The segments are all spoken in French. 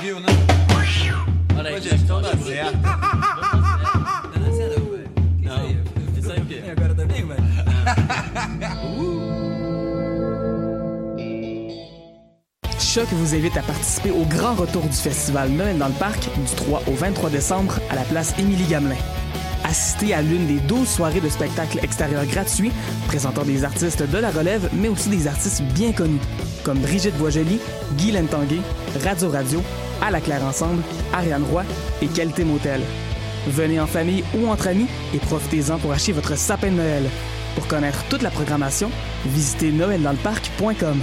viu, né? Olha aí, gente, então dá certo. Não. Isso aí o quê? Agora também, velho. Choc vous invite à participer au grand retour du festival Noël dans le parc du 3 au 23 décembre à la place Émilie Gamelin. Assistez à l'une des 12 soirées de spectacles extérieurs gratuits présentant des artistes de la relève, mais aussi des artistes bien connus, comme Brigitte Boisjoli, Guy Tanguay, Radio Radio, À la Claire Ensemble, Ariane Roy et Qualité Motel. Venez en famille ou entre amis et profitez-en pour acheter votre sapin de Noël. Pour connaître toute la programmation, visitez noeldansleparc.com.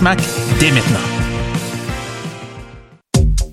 SMAC dès maintenant.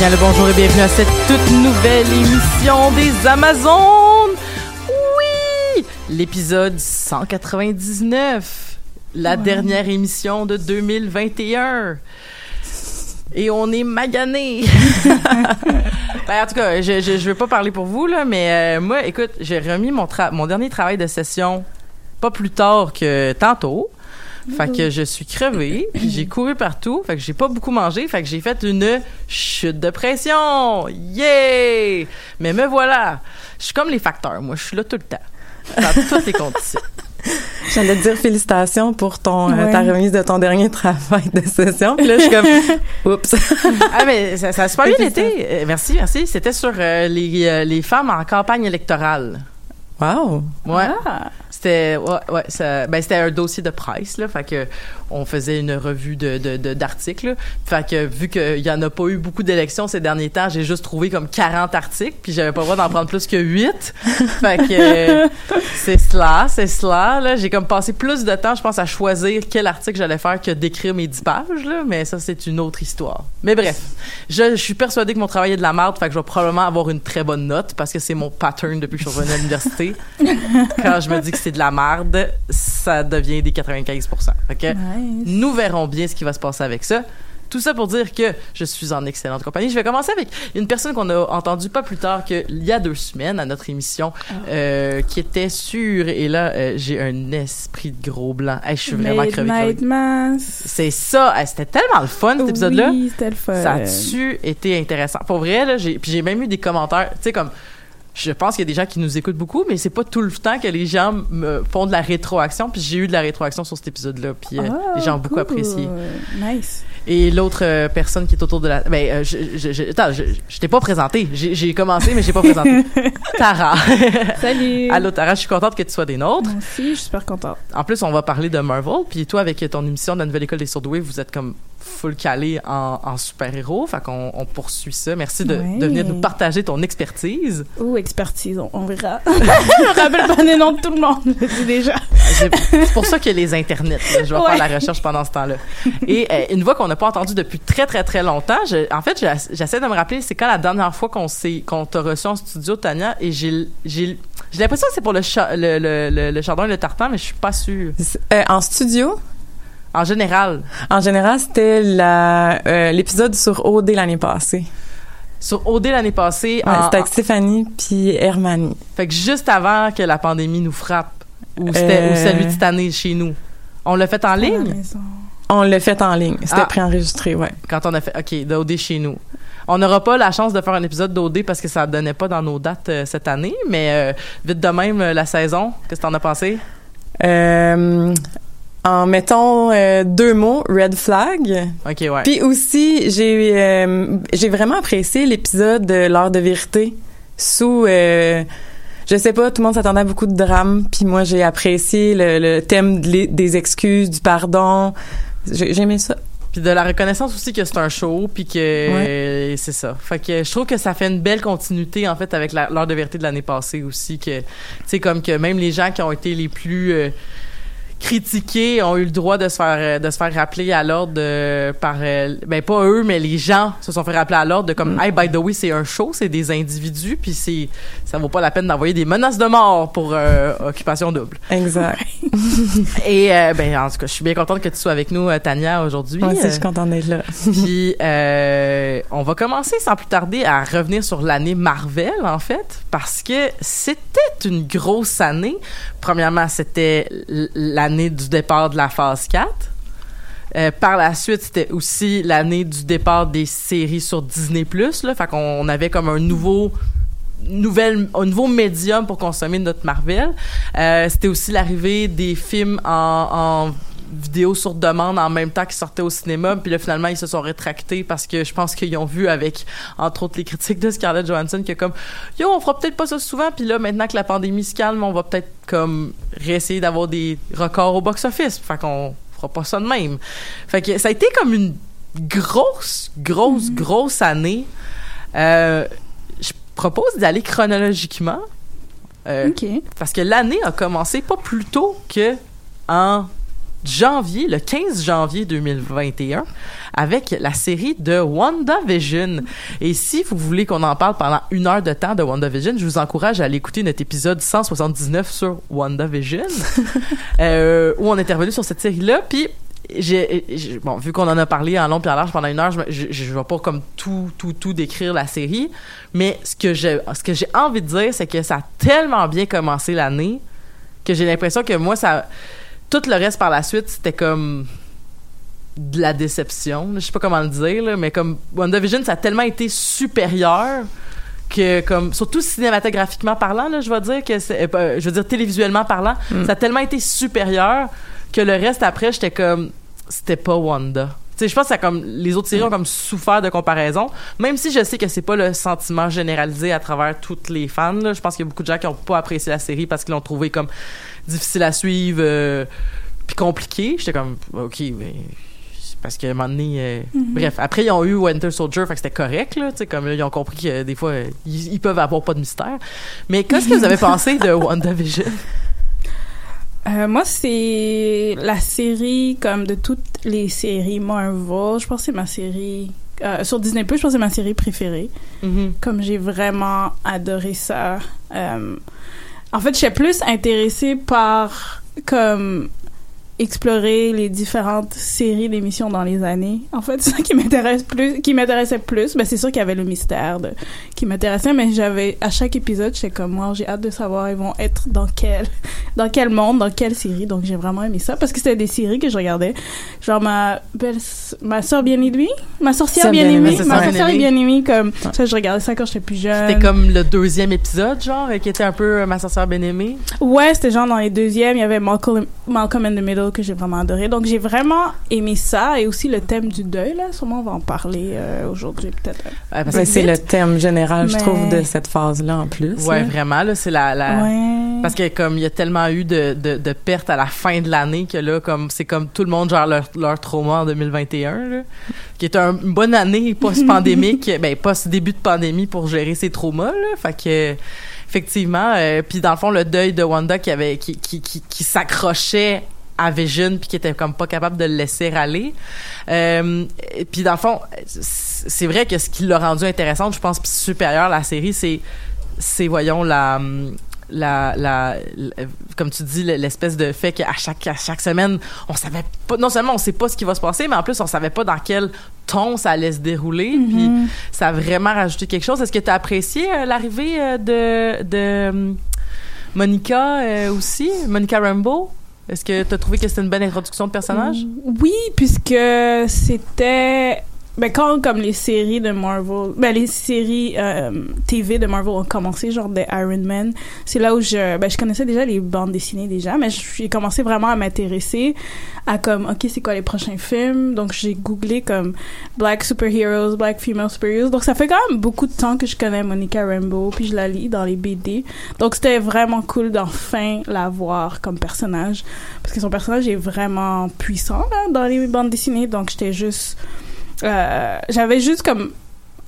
Bien le bonjour et bienvenue à cette toute nouvelle émission des Amazones. Oui, l'épisode 199, la dernière émission de 2021. Et on est magané. ben, en tout cas, je, je, je veux pas parler pour vous là, mais euh, moi, écoute, j'ai remis mon dernier travail de session pas plus tard que tantôt. Fait que je suis crevée, puis j'ai couru partout, fait que j'ai pas beaucoup mangé, fait que j'ai fait une chute de pression. Yeah! Mais me voilà. Je suis comme les facteurs, moi, je suis là tout le temps. Dans toutes les conditions. J'allais te dire félicitations pour ton euh, ta remise de ton dernier travail de session. Puis là, je suis comme oups. ah mais ça, ça a super bien été. Euh, merci, merci. C'était sur euh, les, euh, les femmes en campagne électorale. Wow. Ouais. C'était ouais, ouais, ça- ben c'était un dossier de presse là, fait que on faisait une revue de d'articles. fait que vu qu'il y en a pas eu beaucoup d'élections ces derniers temps, j'ai juste trouvé comme 40 articles, puis j'avais pas le droit d'en prendre plus que 8. fait que euh, c'est cela, c'est cela là, j'ai comme passé plus de temps je pense à choisir quel article j'allais faire que d'écrire mes 10 pages là, mais ça c'est une autre histoire. Mais bref, je, je suis persuadée que mon travail est de la merde, fait que je vais probablement avoir une très bonne note parce que c'est mon pattern depuis que je suis revenue à l'université. Quand je me dis que c'est de la merde, ça devient des 95 Fait que nous verrons bien ce qui va se passer avec ça. Tout ça pour dire que je suis en excellente compagnie. Je vais commencer avec une personne qu'on a entendue pas plus tard qu'il y a deux semaines à notre émission, euh, qui était sûre. Et là, euh, j'ai un esprit de gros blanc. Hey, je suis vraiment Mass. C'est ça. C'était tellement le fun, cet épisode-là. Oui, c'était le fun. Ça a-tu été intéressant? Pour vrai, là, j'ai, puis j'ai même eu des commentaires, tu sais, comme, je pense qu'il y a des gens qui nous écoutent beaucoup, mais c'est pas tout le temps que les gens me font de la rétroaction, puis j'ai eu de la rétroaction sur cet épisode-là, puis euh, Ah, les gens ont beaucoup apprécié. Nice. Et l'autre euh, personne qui est autour de la... Ben, euh, je, je, je, attends, je, je t'ai pas présenté. J'ai, commencé, mais j'ai pas présenté. Tara. Salut. Allô, Tara, je suis contente que tu sois des nôtres. Moi aussi, je suis super contente. En plus, on va parler de Marvel, puis toi, avec ton émission de la Nouvelle École des Surdoués, vous êtes comme full calé en, en super-héros. Fait qu'on on poursuit ça. Merci de, venir nous partager ton expertise. Ou expertise, on, on verra. je me rappelle pas les noms de tout le monde, je le dis déjà. C'est pour ça qu'il y a les internets. là. Je vais Ouais. faire la recherche pendant ce temps-là. Et euh, une voix qu'on n'a pas entendue depuis très, très, très longtemps, je- en fait, j'ess- j'essaie de me rappeler, c'est quand la dernière fois qu'on s'est qu'on t'a reçu en studio, Tania, et j'ai j'ai j'ai l'impression que c'est pour le, cha- le, le, le, le chardon et le tartan, mais je suis pas sûre. Euh, en studio, En général, en général, c'était euh, l'épisode sur OD l'année passée. sur OD l'année passée, Ouais, c'était avec Stéphanie puis Hermanie. fait que juste avant que la pandémie nous frappe, ou c'était Euh. ou celui de cette année chez nous, on l'a fait en ligne? On l'a fait en ligne. C'était Ah. préenregistré, ouais. quand on a fait OK d'OD chez nous. On n'aura pas la chance de faire un épisode d'OD parce que ça ne donnait pas dans nos dates euh, cette année, mais vite de même, la saison, qu'est-ce que t'en as pensé? Euh, en mettant euh, deux mots, red flag. OK, ouais. Puis aussi, j'ai euh, j'ai vraiment apprécié l'épisode de l'heure de vérité sous euh, je sais pas, tout le monde s'attendait à beaucoup de drame, puis moi j'ai apprécié le, le thème de des excuses, du pardon. J'ai aimé ça. Puis de la reconnaissance aussi que c'est un show, puis que Ouais. c'est ça. Fait que je trouve que ça fait une belle continuité en fait avec l'heure de vérité de l'année passée aussi que tu sais comme que même les gens qui ont été les plus euh, critiqués ont eu le droit de se faire euh, de se faire rappeler à l'ordre par euh, ben pas eux mais les gens se sont fait rappeler à l'ordre de comme hey by the way c'est un show c'est des individus puis c'est ça vaut pas la peine d'envoyer des menaces de mort pour euh, occupation double Exact. et euh, ben en tout cas je suis bien contente que tu sois avec nous Tania aujourd'hui Moi aussi, je suis contente d'être là. puis euh, on va commencer sans plus tarder à revenir sur l'année Marvel en fait parce que c'était une grosse année. Premièrement, c'était l- l'année du départ de la phase 4. Euh, par la suite, c'était aussi l'année du départ des séries sur Disney+. Là, fait qu'on on avait comme un nouveau nouvelle, un nouveau médium pour consommer notre Marvel. Euh, c'était aussi l'arrivée des films en vidéo sur demande en même temps qu'ils sortaient au cinéma. Puis là, finalement, ils se sont rétractés parce que je pense qu'ils ont vu avec, entre autres, les critiques de Scarlett Johansson que comme, yo, on fera peut-être pas ça souvent. Puis là, maintenant que la pandémie se calme, on va peut-être comme réessayer d'avoir des records au box-office. Fait qu'on fera pas ça de même. Fait que ça a été comme une grosse, grosse, grosse année. Euh, je propose d'aller chronologiquement. Euh, OK. parce que l'année a commencé pas plus tôt que en janvier, le 15 janvier 2021, avec la série de WandaVision. Et si vous voulez qu'on en parle pendant une heure de temps de WandaVision, je vous encourage à aller écouter notre épisode 179 sur WandaVision, euh, où on est intervenu sur cette série-là. Puis j'ai j'ai- bon vu qu'on en a parlé en long puis en large pendant une heure je je vais pas comme tout tout tout décrire la série mais ce que j'ai ce que j'ai envie de dire c'est que ça a tellement bien commencé l'année que j'ai l'impression que moi ça tout le reste par la suite c'était comme de la déception je sais pas comment le dire là, mais comme WandaVision ça a tellement été supérieur que comme surtout cinématographiquement parlant là, je vais dire que c'est euh, je veux dire télévisuellement parlant ça a tellement été supérieur que le reste après j'étais comme c'était pas Wanda. Tu sais je pense que ça a comme les autres séries ont comme souffert de comparaison même si je sais que c'est pas le sentiment généralisé à travers toutes les fans là. je pense qu'il y a beaucoup de gens qui ont pas apprécié la série parce qu'ils l'ont trouvé comme difficile à suivre euh, puis compliqué j'étais comme ok mais parce qu'à un moment donné euh, bref après ils ont eu Winter Soldier fait que c'était correct là tu sais comme là, ils ont compris que euh, des fois ils, ils peuvent avoir pas de mystère mais qu'est-ce que vous avez pensé de WandaVision? Euh, moi, c'est la série, comme de toutes les séries Marvel, je pense que c'est ma série... euh, sur Disney+, je pense que c'est ma série préférée. Mhm. Comme j'ai vraiment adoré ça. Euh, en fait, j'étais plus intéressée par, comme, explorer les différentes séries d'émissions dans les années. En fait, c'est ça qui m'intéresse plus, qui m'intéressait plus. Ben, c'est sûr qu'il y avait le mystère de, qui m'intéressait, mais j'avais, à chaque épisode, j'étais comme, moi, j'ai hâte de savoir, ils vont être dans quel, dans quel monde, dans quelle série. Donc, j'ai vraiment aimé ça parce que c'était des séries que je regardais. Genre, ma belle, ma soeur bien-aimée, ma sorcière Sœur bien-aimée, bien-aimée, c'est ma sorcière Bien-aimée. bien-aimée, comme, ça, je regardais ça quand j'étais plus jeune. C'était comme le deuxième épisode, genre, qui était un peu euh, ma sorcière bien-aimée. Ouais, c'était genre dans les deuxièmes, il y avait Malcolm, Malcolm in the Middle que j'ai vraiment adoré. Donc j'ai vraiment aimé ça et aussi le thème du deuil là. Sûrement on va en parler euh, aujourd'hui peut-être. Ouais, parce Ouais, que c'est le thème général, je trouve, de cette phase-là en plus. Ouais, là. vraiment, là, c'est la, la... Ouais. Parce que comme il y a tellement eu de, de, de pertes à la fin de l'année que là, comme c'est comme tout le monde gère leur, leur trauma en 2021, là, qui est un- une bonne année post-pandémique, ben post-début de pandémie pour gérer ses traumas, là. Fait que effectivement, euh, puis dans le fond le deuil de Wanda qui avait qui s'accrochait à Vision puis qui était comme pas capable de le laisser aller. Euh, puis dans le fond, c'est vrai que ce qui l'a rendu intéressante, je pense, puis supérieur à la série, c'est c'est voyons la la, la, la- comme tu dis l'espèce de fait qu'à chaque à chaque semaine on savait pas non seulement on sait pas ce qui va se passer mais en plus on savait pas dans quel ton ça allait se dérouler. Puis ça a vraiment rajouté quelque chose. Est-ce que tu as apprécié euh, l'arrivée euh, de de hum, Monica euh, aussi Monica Rambeau? Est-ce que tu as trouvé que c'était une bonne introduction de personnage? Oui, puisque c'était ben quand comme les séries de Marvel, ben les séries euh, TV de Marvel ont commencé, genre des Iron Man, c'est là où je ben je connaissais déjà les bandes dessinées déjà, mais j'ai commencé vraiment à m'intéresser à comme ok c'est quoi les prochains films, donc j'ai googlé comme Black superheroes, Black female superheroes, donc ça fait quand même beaucoup de temps que je connais Monica Rambeau, puis je la lis dans les BD, donc c'était vraiment cool d'enfin la voir comme personnage, parce que son personnage est vraiment puissant là, dans les bandes dessinées, donc j'étais juste euh, j'avais juste comme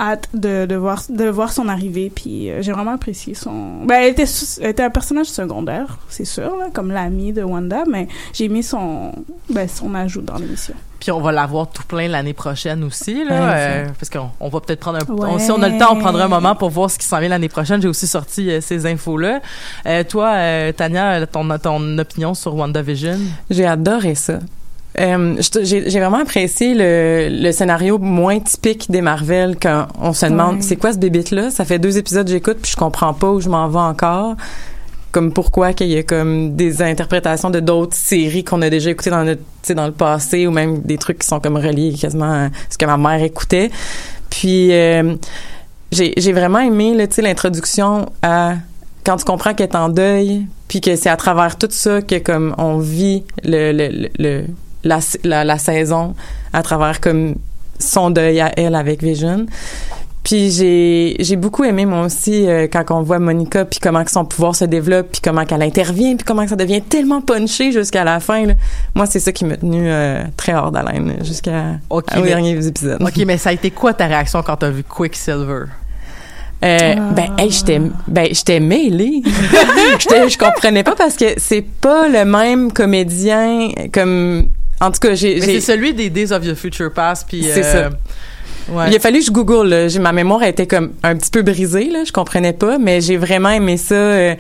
hâte de, de voir de voir son arrivée puis euh, j'ai vraiment apprécié son ben elle était elle était un personnage secondaire c'est sûr là, comme l'ami de Wanda mais j'ai mis son ben son ajout dans l'émission Puis on va l'avoir tout plein l'année prochaine aussi, là, Ouais, euh, parce qu'on on va peut-être prendre un... Ouais. on- si on a le temps, on prendra un moment pour voir ce qui s'en vient l'année prochaine. J'ai aussi sorti euh, ces infos-là. Euh, toi, euh, Tania, ton, ton opinion sur WandaVision? J'ai adoré ça. Euh, j'ai vraiment apprécié le, le scénario moins typique des Marvel quand on se demande c'est quoi ce bébite là ça fait deux épisodes que j'écoute puis je comprends pas où je m'en vais encore. Comme pourquoi qu'il y a comme des interprétations de d'autres séries qu'on a déjà écoutées dans notre dans le passé ou même des trucs qui sont comme reliés quasiment à ce que ma mère écoutait. Puis euh, j'ai vraiment aimé l'introduction à quand tu comprends qu'elle est en deuil puis que c'est à travers tout ça que comme on vit le, le, le, le- la, la, la saison à travers comme son deuil à elle avec Vision puis j'ai j'ai beaucoup aimé moi aussi euh, quand on voit Monica puis comment que son pouvoir se développe puis comment qu'elle intervient puis comment que ça devient tellement punché jusqu'à la fin là. moi c'est ça qui m'a tenu euh, très hors d'haleine jusqu'à Ok, aux mais- derniers épisodes OK, mais ça a été quoi ta réaction quand t'as vu Quicksilver? Euh, ben, hey, j'étais, ben, j'étais mêlée. je comprenais pas parce que c'est pas le même comédien comme, en tout cas, j'ai, c'est celui des Days of Your Future Past, puis... C'est euh, Ouais. il a fallu que je google. J'ai, ma mémoire a été comme un petit peu brisée, là. Je comprenais pas, mais j'ai vraiment aimé ça. euh,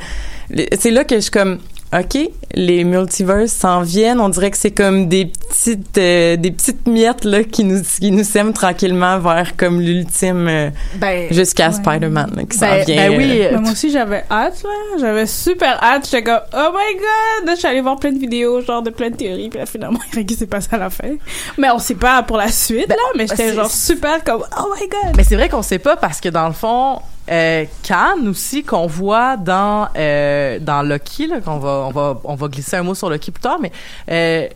c'est là que je suis comme, OK, les multiverses s'en viennent. On dirait que c'est comme des petites, euh, des petites miettes, là, qui nous, qui nous sèment tranquillement vers comme l'ultime, euh, Ben, jusqu'à Ouais. Spider-Man, qui ben, s'en vient. ben oui, euh, Mais moi aussi j'avais hâte là j'avais super hâte j'étais comme oh my god là je suis allée voir plein de vidéos genre de plein de théories puis là finalement rien qui s'est passé à la fin mais on sait pas pour la suite là mais j'étais genre super comme oh my god Mais c'est vrai qu'on sait pas parce que dans le fond, euh, Khan aussi qu'on voit dans euh, dans Loki, là, qu'on va on va on va glisser un mot sur Loki plus tard, mais euh,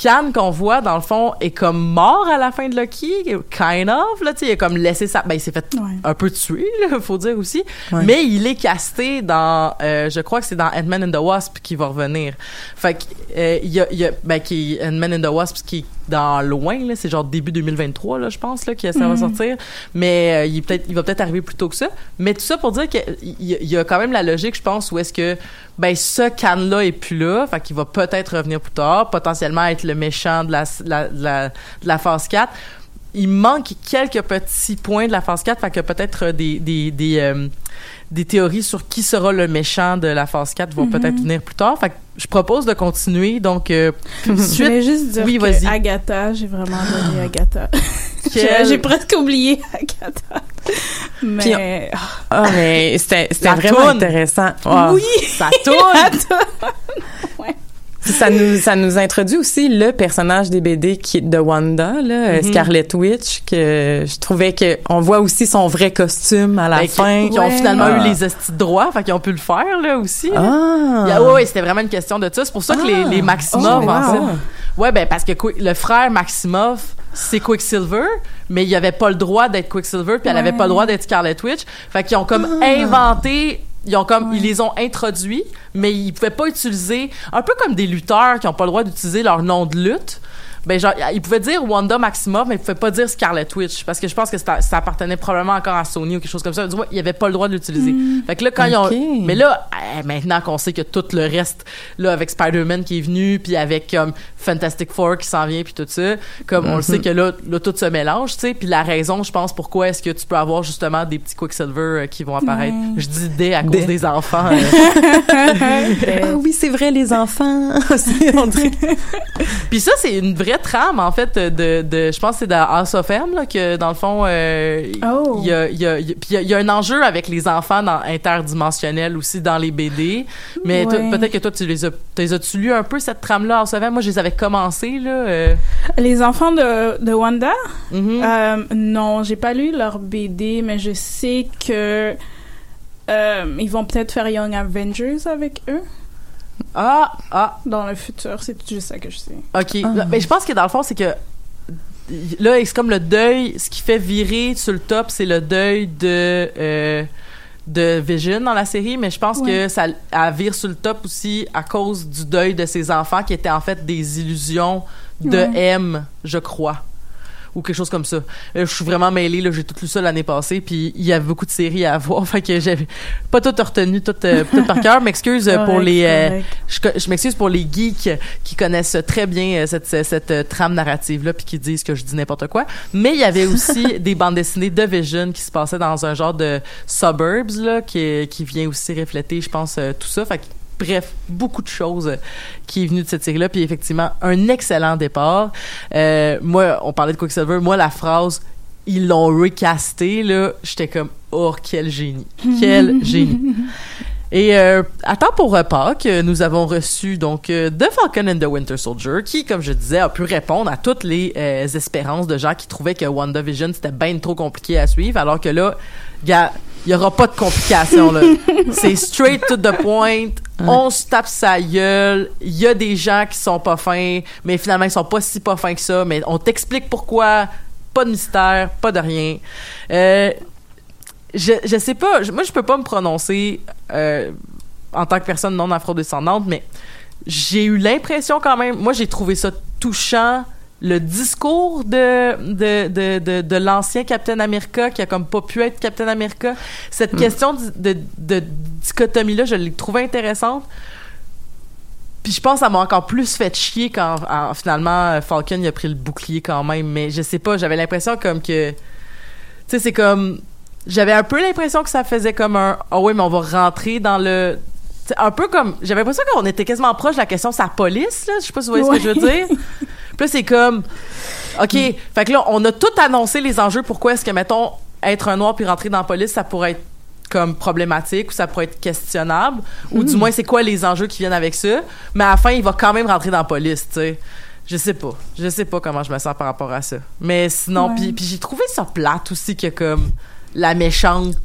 Khan qu'on voit dans le fond est comme mort à la fin de Loki, kind of là, tu sais, il a comme laissé sa, ben il s'est fait Ouais. un peu tuer, là, faut dire aussi, Ouais. mais il est casté dans, euh, je crois que c'est dans Ant-Man and the Wasp qui va revenir. Fait que euh, il y a, il y a ben qui Ant-Man and the Wasp qui est dans loin là, c'est genre début 2023 là, je pense là que ça va sortir, mais euh, il peut-être, il va peut-être arriver plus tôt que ça. Mais tout ça pour dire que il y, y a quand même la logique, je pense, où est-ce que ben ce can là est plus là, fait qu'il va peut-être revenir plus tard, potentiellement être le méchant de la, la, de la, de la phase 4 il manque quelques petits points de la phase 4, fait que peut-être des, des, des, euh, des théories sur qui sera le méchant de la phase 4 vont peut-être venir plus tard. Fait que je propose de continuer. Donc, euh, je voulais suite, juste dire Oui, que vas-y. Agatha j'ai vraiment adoré Agatha j'ai presque oublié Agatha mais ah, Ah, mais c'était, vraiment toune. intéressant. Wow. oui ça tourne! Attends. Ça nous ça nous introduit aussi le personnage des BD qui est de Wanda là, euh, Mhm. Scarlet Witch que je trouvais que on voit aussi son vrai costume à la Ben, fin. qui, ont finalement Ah. eu les estis de droit, fait qu'ils ont pu le faire, là, aussi. là. Ah. Il y a- ouais, ouais, c'était vraiment une question de ça. C'est pour ça que les, les Maximov, Oh, en wow. fait. Ouais, ben, parce que le frère Maximov, c'est Quicksilver, mais il avait pas le droit d'être Quicksilver, puis elle avait pas le droit d'être Scarlet Witch. Fait qu'ils ont comme Ah. inventé ils ont comme ils les ont introduits mais ils pouvaient pas utiliser un peu comme des lutteurs qui ont pas le droit d'utiliser leur nom de lutte ben genre ils pouvaient dire Wanda Maximoff mais ils pouvaient pas dire Scarlet Witch parce que je pense que ça, ça appartenait probablement encore à Sony ou quelque chose comme ça. Du moins ils avaient pas le droit de l'utiliser. Fait que là quand ils ont mais là eh, maintenant qu'on sait que tout le reste là avec Spider-Man qui est venu puis avec comme Fantastic Four qui s'en vient puis tout ça comme on le sait que là, là tout se mélange tu sais. Puis la raison je pense pourquoi est-ce que tu peux avoir justement des petits Quicksilver euh, qui vont apparaître. Je dis des à cause Des. des enfants euh. Ah oui, c'est vrai les enfants. Puis ça, c'est une vraie trame, en fait, de, de je pense que c'est dans House of M, là, que dans le fond, euh, Oh. il y a, il y a, il y a- puis il y a- il y a un enjeu avec les enfants dans, interdimensionnels aussi dans les BD. Mais Ouais. peut-être que toi, tu les as, t'es- as-tu lu un peu cette trame-là, House of M? Moi, je les avais commencés, là. euh, Les enfants de, de Wanda, mhm. euh, non, j'ai pas lu leur BD, mais je sais que euh, ils vont peut-être faire Young Avengers avec eux Ah, ah, dans le futur. C'est juste ça que je sais. OK. Là, Mais je pense que dans le fond, c'est que là, c'est comme le deuil. Ce qui fait virer sur le top, c'est le deuil de euh, de Vision dans la série, mais je pense que Ouais. ça elle vire sur le top aussi à cause du deuil de ses enfants qui étaient en fait des illusions de Ouais. M, je crois. Ou quelque chose comme ça. Je suis vraiment mêlée, là. J'ai tout lu ça l'année passée, puis il y avait beaucoup de séries à voir. Fait que j'avais pas tout retenu, tout, euh, tout par cœur. M'excuse euh, pour les, euh, je, m'excuse pour les geeks qui connaissent très bien cette, cette, cette, trame narrative-là puis qui disent que je dis n'importe quoi. Mais il y avait aussi des bandes dessinées de Vision qui se passaient dans un genre de suburbs là, qui, qui vient aussi refléter, je pense, tout ça. Fait que, Bref, beaucoup de choses euh, qui est venu de cette série-là, puis effectivement, un excellent départ. Euh, moi, on parlait de Quicksilver, moi, la phrase « ils l'ont recasté », là, j'étais comme « oh, quel génie! Quel génie! » Et euh, à temps pour repas que nous avons reçu donc The Falcon and the Winter Soldier qui, comme je disais, a pu répondre à toutes les euh, espérances de gens qui trouvaient que WandaVision c'était bien trop compliqué à suivre, alors que là, gars, il y aura pas de complications là. C'est straight to the point. On se tape sa gueule. Il y a des gens qui sont pas fins, mais finalement ils sont pas si pas fins que ça. Mais on t'explique pourquoi. Pas de mystère, pas de rien. Euh, je, je sais pas, je- moi je peux pas me prononcer euh, en tant que personne non afrodescendante, mais j'ai eu l'impression quand même, moi j'ai trouvé ça touchant le discours de de, de, de, de l'ancien Captain America qui a comme pas pu être Captain America. Cette question de, de, dichotomie-là, je l'ai trouvée intéressante. Puis je pense que ça m'a encore plus fait chier quand en- finalement Falcon il a pris le bouclier quand même, mais je sais pas, j'avais l'impression comme que tu sais c'est comme j'avais un peu l'impression que ça faisait comme un ah oui mais on va rentrer dans le c'est un peu comme j'avais l'impression qu'on était quasiment proche de la question de sa police là. Je sais pas si vous voyez ce que je veux dire. Puis là c'est comme ok. Fait que là on a tout annoncé les enjeux pourquoi est-ce que mettons être un noir puis rentrer dans la police ça pourrait être comme problématique ou ça pourrait être questionnable? Ou du moins c'est quoi les enjeux qui viennent avec ça? Mais à la fin il va quand même rentrer dans la police tu sais. Je sais pas. Je sais pas comment je me sens par rapport à ça. Mais sinon puis j'ai trouvé ça plate aussi que comme la méchante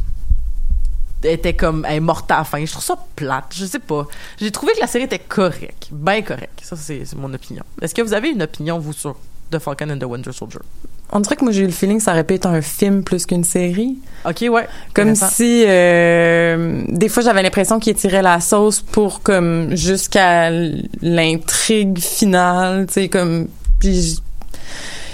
était comme elle est morte à la fin. Je trouve ça plate. Je sais pas. J'ai trouvé que la série était correcte. Bien correcte. Ça, c'est mon opinion. Est-ce que vous avez une opinion, vous, sur The Falcon and the Winter Soldier? On dirait que moi j'ai eu le feeling que ça aurait pu être un film plus qu'une série. OK, ouais. Comme si euh, des fois j'avais l'impression qu'il tirait la sauce pour comme jusqu'à l'intrigue finale, tu sais comme puis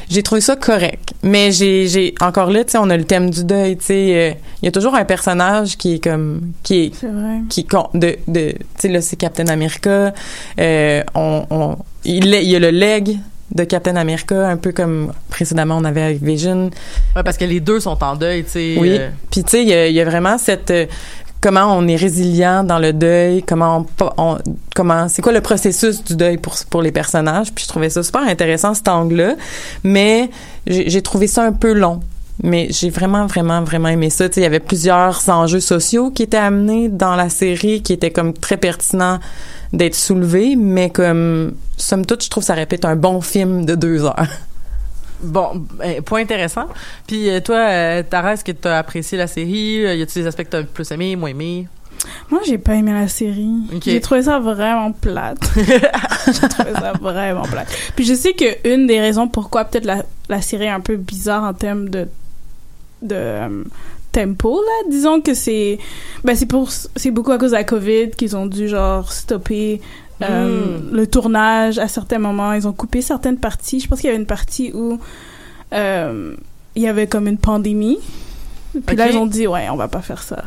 j'ai trouvé ça correct. Mais j'ai j'ai encore là, tu sais on a le thème du deuil, tu sais euh, il y a toujours un personnage qui est comme qui est C'est vrai. qui con- de de tu sais là c'est Captain America euh, on, on il, y a le leg de Captain America un peu comme précédemment on avait avec Vision Ouais, parce que les deux sont en deuil, tu sais. oui. euh, Puis tu sais, il y y a vraiment cette euh, comment on est résilient dans le deuil, comment on, on- comment c'est quoi le processus du deuil pour pour les personnages. Puis je trouvais ça super intéressant cet angle-là, mais j'ai trouvé ça un peu long. mais j'ai vraiment, vraiment, vraiment aimé ça. Il y avait plusieurs enjeux sociaux qui étaient amenés dans la série, qui étaient comme très pertinents d'être soulevés, mais comme, somme toute, je trouve ça répète un bon film de deux heures. Bon, ben, point intéressant. Puis euh, toi, euh, Tara, est-ce que tu as apprécié la série? Y a-t-il des aspects que tu as plus aimé, moins aimé? Moi, j'ai pas aimé la série. J'ai trouvé ça vraiment plate. j'ai trouvé ça vraiment plate. Puis je sais que une des raisons pourquoi peut-être la, la série est un peu bizarre en termes de de euh, tempo là, disons que c'est ben c'est pour c'est beaucoup à cause de la Covid qu'ils ont dû genre stopper euh, Mm. le tournage à certains moments, ils ont coupé certaines parties. Je pense qu'il y avait une partie où euh, il y avait comme une pandémie. Puis là ils ont dit ouais, on va pas faire ça.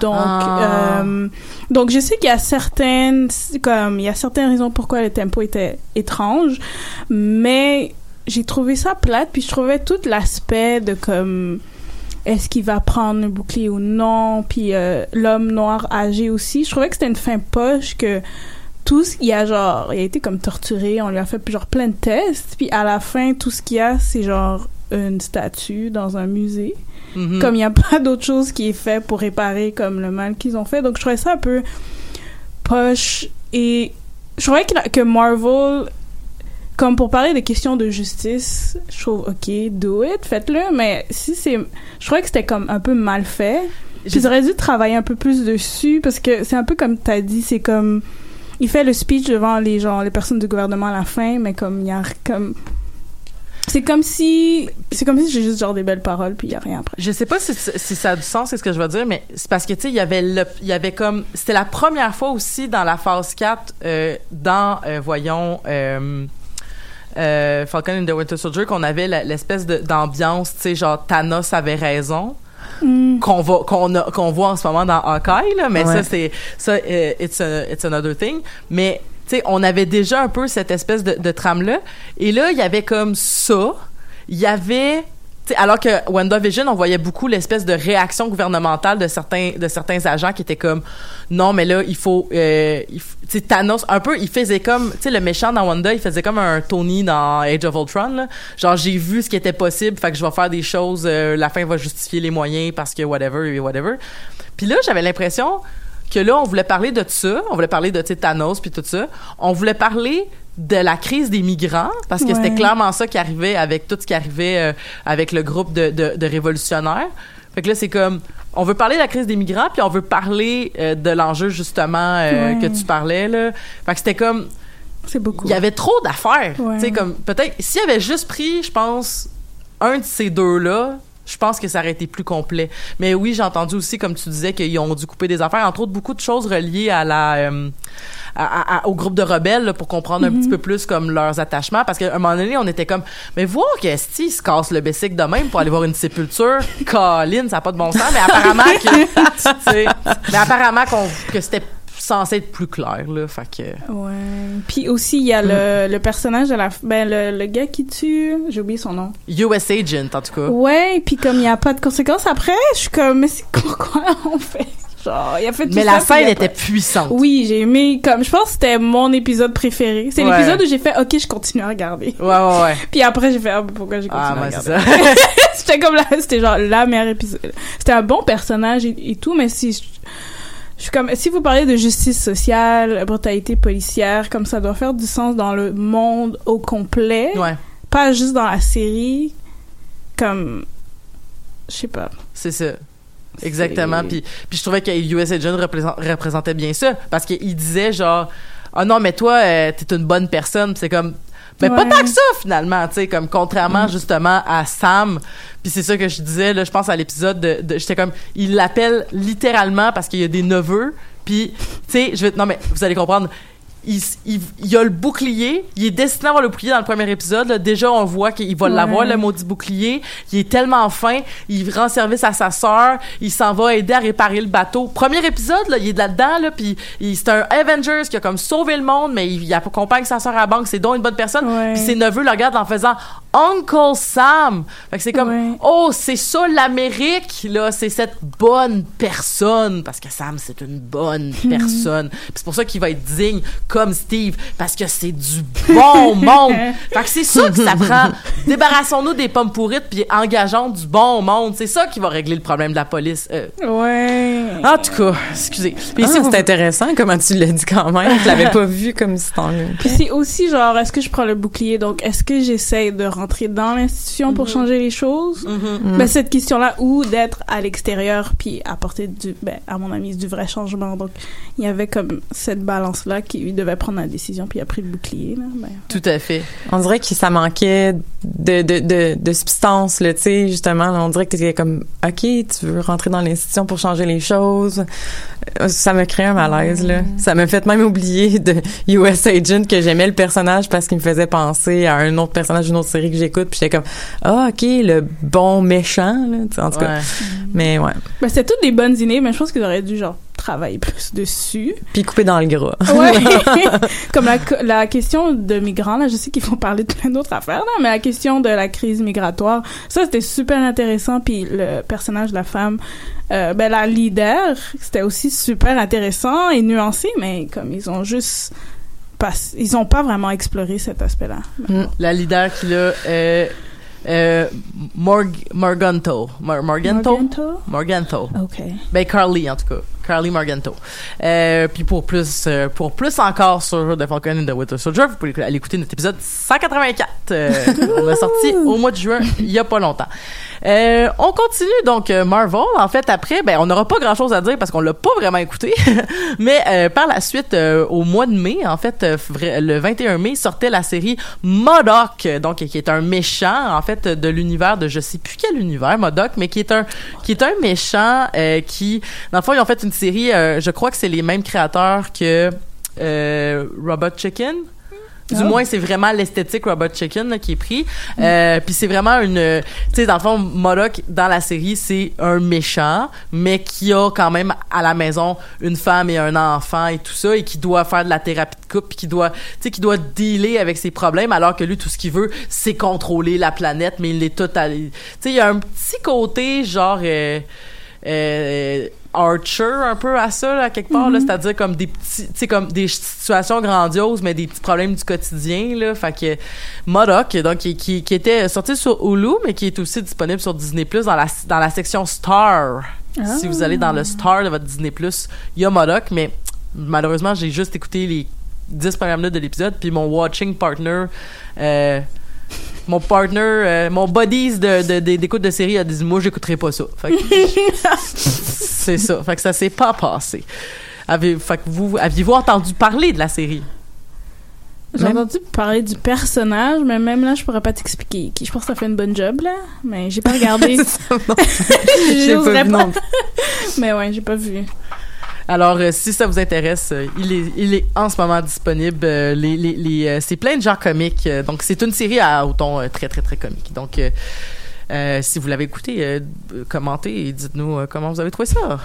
Donc, Ah. euh, donc je sais qu'il y a certaines, comme il y a certaines raisons pourquoi le tempo était étrange, mais j'ai trouvé ça plate. Puis je trouvais tout l'aspect de comme est-ce qu'il va prendre le bouclier ou non, puis euh, l'homme noir âgé aussi. Je trouvais que c'était une fin poche que tout ce qu'il y a genre, il a été comme torturé, on lui a fait genre plein de tests, puis à la fin tout ce qu'il y a c'est genre une statue dans un musée Mhm. comme il n'y a pas d'autre chose qui est fait pour réparer comme le mal qu'ils ont fait. Donc, je trouvais ça un peu poche. Et je trouvais que, que Marvel, comme pour parler des questions de justice, je trouve, OK, do it, faites-le. Mais si c'est... Je trouvais que c'était comme un peu mal fait. Auraient dû travailler un peu plus dessus parce que c'est un peu comme t'as dit, c'est comme... Il fait le speech devant les gens, les personnes du gouvernement à la fin, mais comme il y a comme... C'est comme si... C'est comme si j'ai juste genre des belles paroles puis il y a rien après. Je sais pas si, si ça a du sens, c'est ce que je veux dire, mais c'est parce que, tu sais, il y avait le, il y avait comme, c'était la première fois aussi dans la phase 4, euh, dans, euh, voyons, euh, Falcon and the Winter Soldier, qu'on avait l'espèce d'ambiance, tu sais, genre Thanos avait raison. Mm. qu'on va qu'on a- qu'on voit en ce moment dans Hawkeye là mais Ouais. ça c'est ça euh, it's a- it's another thing mais tu sais on avait déjà un peu cette espèce de, de trame là et là il y avait comme ça il y avait tu sais, alors que WandaVision, on voyait beaucoup l'espèce de réaction gouvernementale de certains de certains agents qui étaient comme non mais là il faut, euh, il f- tu sais Thanos un peu il faisait comme tu sais le méchant dans Wanda il faisait comme un Tony dans Age of Ultron là. genre j'ai vu ce qui était possible fait que je vais faire des choses euh, la fin va justifier les moyens parce que whatever et whatever puis là j'avais l'impression que là on voulait parler de ça on voulait parler de Thanos puis tout ça on voulait parler de la crise des migrants parce que Ouais. c'était clairement ça qui arrivait avec tout ce qui arrivait euh, avec le groupe de, de, de révolutionnaires fait que là c'est comme on veut parler de la crise des migrants puis on veut parler euh, de l'enjeu justement euh, Ouais. que tu parlais là fait que c'était comme C'est beaucoup. il y avait trop d'affaires. Ouais. Tu sais, comme, peut-être, s'il avait juste pris, je pense, un de ces deux-là, je pense que ça aurait été plus complet. Mais oui, j'ai entendu aussi, comme tu disais, qu'ils ont dû couper des affaires, entre autres, beaucoup de choses reliées à la, euh, à- à- à- au groupe de rebelles, là, pour comprendre un petit peu plus, comme, leurs attachements. Parce qu'à un moment donné, on était comme, mais voir qu'Esti se casse le bessic de même pour aller voir une sépulture, Colin, ça n'a pas de bon sens, mais apparemment que, mais apparemment que c'était censé être plus clair, là. Fait que, Ouais. Puis aussi, il y a le, le personnage de la... Ben, le, le gars qui tue... J'ai oublié son nom. US Agent, en tout cas. Ouais, puis comme il n'y a pas de conséquences après, je suis comme, mais c'est pourquoi on fait? Genre, il a fait tout Mais ça, la scène était puissante. Oui, j'ai aimé, comme, je pense que c'était mon épisode préféré. C'est Ouais. l'épisode où j'ai fait, ok, je continue à regarder. Ouais, ouais, ouais. Puis après, j'ai fait, ah, pourquoi j'ai continué Ah, à ouais, regarder? c'était comme là, c'était genre la meilleure épisode. C'était un bon personnage et, et tout, mais si je, je suis comme si vous parlez de justice sociale, brutalité policière, comme ça doit faire du sens dans le monde au complet, ouais, pas juste dans la série. Comme, je sais pas. c'est ça. Exactement. Puis, puis je trouvais que US Agent représent- représentait bien ça. Parce qu'il disait genre, ah non, mais toi, euh, t'es une bonne personne. C'est comme, mais pas tant que ça finalement, tu sais, comme contrairement justement à Sam. Puis c'est ça que je disais, là, je pense à l'épisode de, de- j'étais comme, il l'appelle littéralement parce qu'il y a des neveux. Puis, tu sais, je vais, non mais vous allez comprendre. Il, il, il a le bouclier, il est destiné à avoir le bouclier dans le premier épisode. là. Déjà, on voit qu'il va Ouais. l'avoir, le maudit bouclier. Il est tellement fin, il rend service à sa sœur, il s'en va aider à réparer le bateau. Premier épisode, là, il est là-dedans, là, puis c'est un Avengers qui a comme sauvé le monde, mais il, il accompagne sa sœur à la banque. C'est donc une bonne personne. Puis ses neveux le regardent en faisant Uncle Sam. Fait que c'est comme, Ouais. oh, c'est ça l'Amérique, là, c'est cette bonne personne, parce que Sam, c'est une bonne personne. Puis c'est pour ça qu'il va être digne comme Steve, parce que c'est du bon monde. Fait que c'est ça que ça prend. Débarrassons-nous des pommes pourrites, puis engageons du bon monde. C'est ça qui va régler le problème de la police. Euh, Ouais. en tout cas, excusez. Puis Ah, si vous- c'est intéressant comment tu l'as dit quand même. Je l'avais pas vu comme si t'en Puis c'est aussi genre, est-ce que je prends le bouclier? Donc, est-ce que j'essaie de rentrer dans l'institution pour changer les choses? Mhm. Ben, cette question-là, ou d'être à l'extérieur puis apporter du, ben, à mon avis, du vrai changement. Donc, il y avait comme cette balance-là qui lui devait prendre la décision puis il a pris le bouclier, là. Ben, Tout à fait. On dirait que ça manquait de, de, de, de substance, là, tu sais, justement. là, on dirait que t'étais comme, OK, tu veux rentrer dans l'institution pour changer les choses. Euh, Ça me crée un malaise, là. Ça m'a fait même oublier de US Agent que j'aimais le personnage parce qu'il me faisait penser à un autre personnage d'une autre série que j'écoute. Puis j'étais comme, ah, OK, le bon méchant, là. tu En tout cas. Mais ouais. ben, c'était toutes des bonnes idées, mais je pense qu'ils auraient dû, genre, travailler plus dessus. Puis couper dans le gras. Ouais. Comme la, la question de migrants, là, je sais qu'ils vont parler de plein d'autres affaires, là, mais la question de la crise migratoire, ça, c'était super intéressant. Puis le personnage de la femme, euh, ben, la leader, c'était aussi super intéressant et nuancé, mais comme ils ont juste pas, ils ont pas vraiment exploré cet aspect-là. La leader qui l'a, euh, euh, Morg Morganto. Mor- Morganto? Morganto? Morganto. OK. Ben Carly en tout cas, Carly Morganto. Euh, puis pour plus, euh, pour plus encore sur The Falcon and the Winter Soldier, vous pouvez aller écouter notre épisode 184. Euh, on a sorti au mois de juin, il y a pas longtemps. Euh, on continue donc euh, Marvel. En fait, après, ben on n'aura pas grand chose à dire parce qu'on l'a pas vraiment écouté. Mais euh, par la suite, euh, au mois de mai, en fait, le 21 mai sortait la série Modoc, donc qui est un méchant en fait de l'univers de je sais plus quel univers Modoc, mais qui est un qui est un méchant euh, qui dans le fond ils ont fait une série. euh, je crois que c'est les mêmes créateurs que euh, Robot Chicken. Du Ah. moins, c'est vraiment l'esthétique Robot Chicken là, qui est pris. Euh, Puis c'est vraiment une... Tu sais, dans le fond, Modoc, dans la série, c'est un méchant, mais qui a quand même à la maison une femme et un enfant et tout ça, et qui doit faire de la thérapie de couple, puis qui doit, tu sais, qui doit dealer avec ses problèmes, alors que lui, tout ce qu'il veut, c'est contrôler la planète, mais il est total... Tu sais, il y a un petit côté, genre... euh, euh, Archer un peu à ça là, quelque part là, c'est-à-dire comme des petits tu sais comme des situations grandioses mais des petits problèmes du quotidien là. Fait que Modoc donc qui, qui, qui était sorti sur Hulu mais qui est aussi disponible sur Disney Plus dans la dans la section Star. Si vous allez dans le Star de votre Disney Plus il y a Modoc mais malheureusement j'ai juste écouté les 10 premières minutes de l'épisode puis mon watching partner euh, mon partner, euh, mon buddies de, de, de- d'écoute de série a dit moi j'écouterai pas ça. C'est ça. Fait que ça s'est pas passé. Avez, fait que vous aviez-vous entendu parler de la série? J'ai Même- entendu parler du personnage, mais même là, je pourrais pas t'expliquer. Je pense que ça fait une bonne job, là. Mais j'ai pas regardé. J'ai pas J'oserais vu non plus. Mais ouais, j'ai pas vu. Alors, euh, si ça vous intéresse, euh, il, est, il est en ce moment disponible. Euh, les, les, les, c'est plein de genres comiques. donc, c'est une série à au ton très, très, très comique. Donc, euh, si vous l'avez écouté, euh, commentez et dites-nous euh, comment vous avez trouvé ça.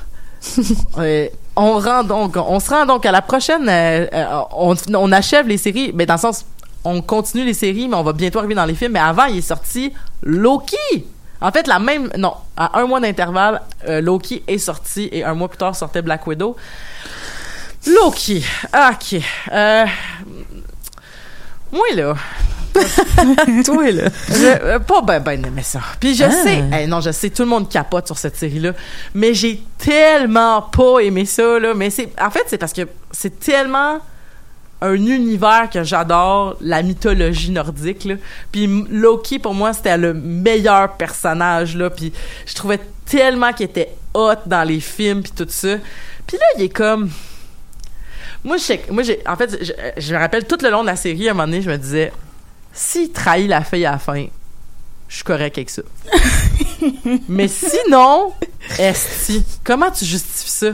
On rend donc, on se rend donc à la prochaine. on, on achève les séries, mais dans le sens, on continue les séries, mais on va bientôt arriver dans les films. Mais avant, il est sorti Loki. En fait, la même, non, à un mois d'intervalle, euh, Loki est sorti et un mois plus tard sortait Black Widow. Loki, ok. Euh, moi là, Toi, là. je, euh, pas ben ben aimé ça. Puis je Ah. sais, eh, non, je sais, tout le monde capote sur cette série-là, mais j'ai tellement pas aimé ça là. Mais c'est, en fait, c'est parce que c'est tellement un univers que j'adore, la mythologie nordique là. Puis Loki pour moi c'était le meilleur personnage là. Puis je trouvais tellement qu'il était hot dans les films puis tout ça. Puis là il est comme moi, je sais- moi j'ai en fait je, je me rappelle tout le long de la série à un moment donné je me disais s'il trahit la fille à la fin je suis correct avec ça mais sinon esti comment tu justifies ça?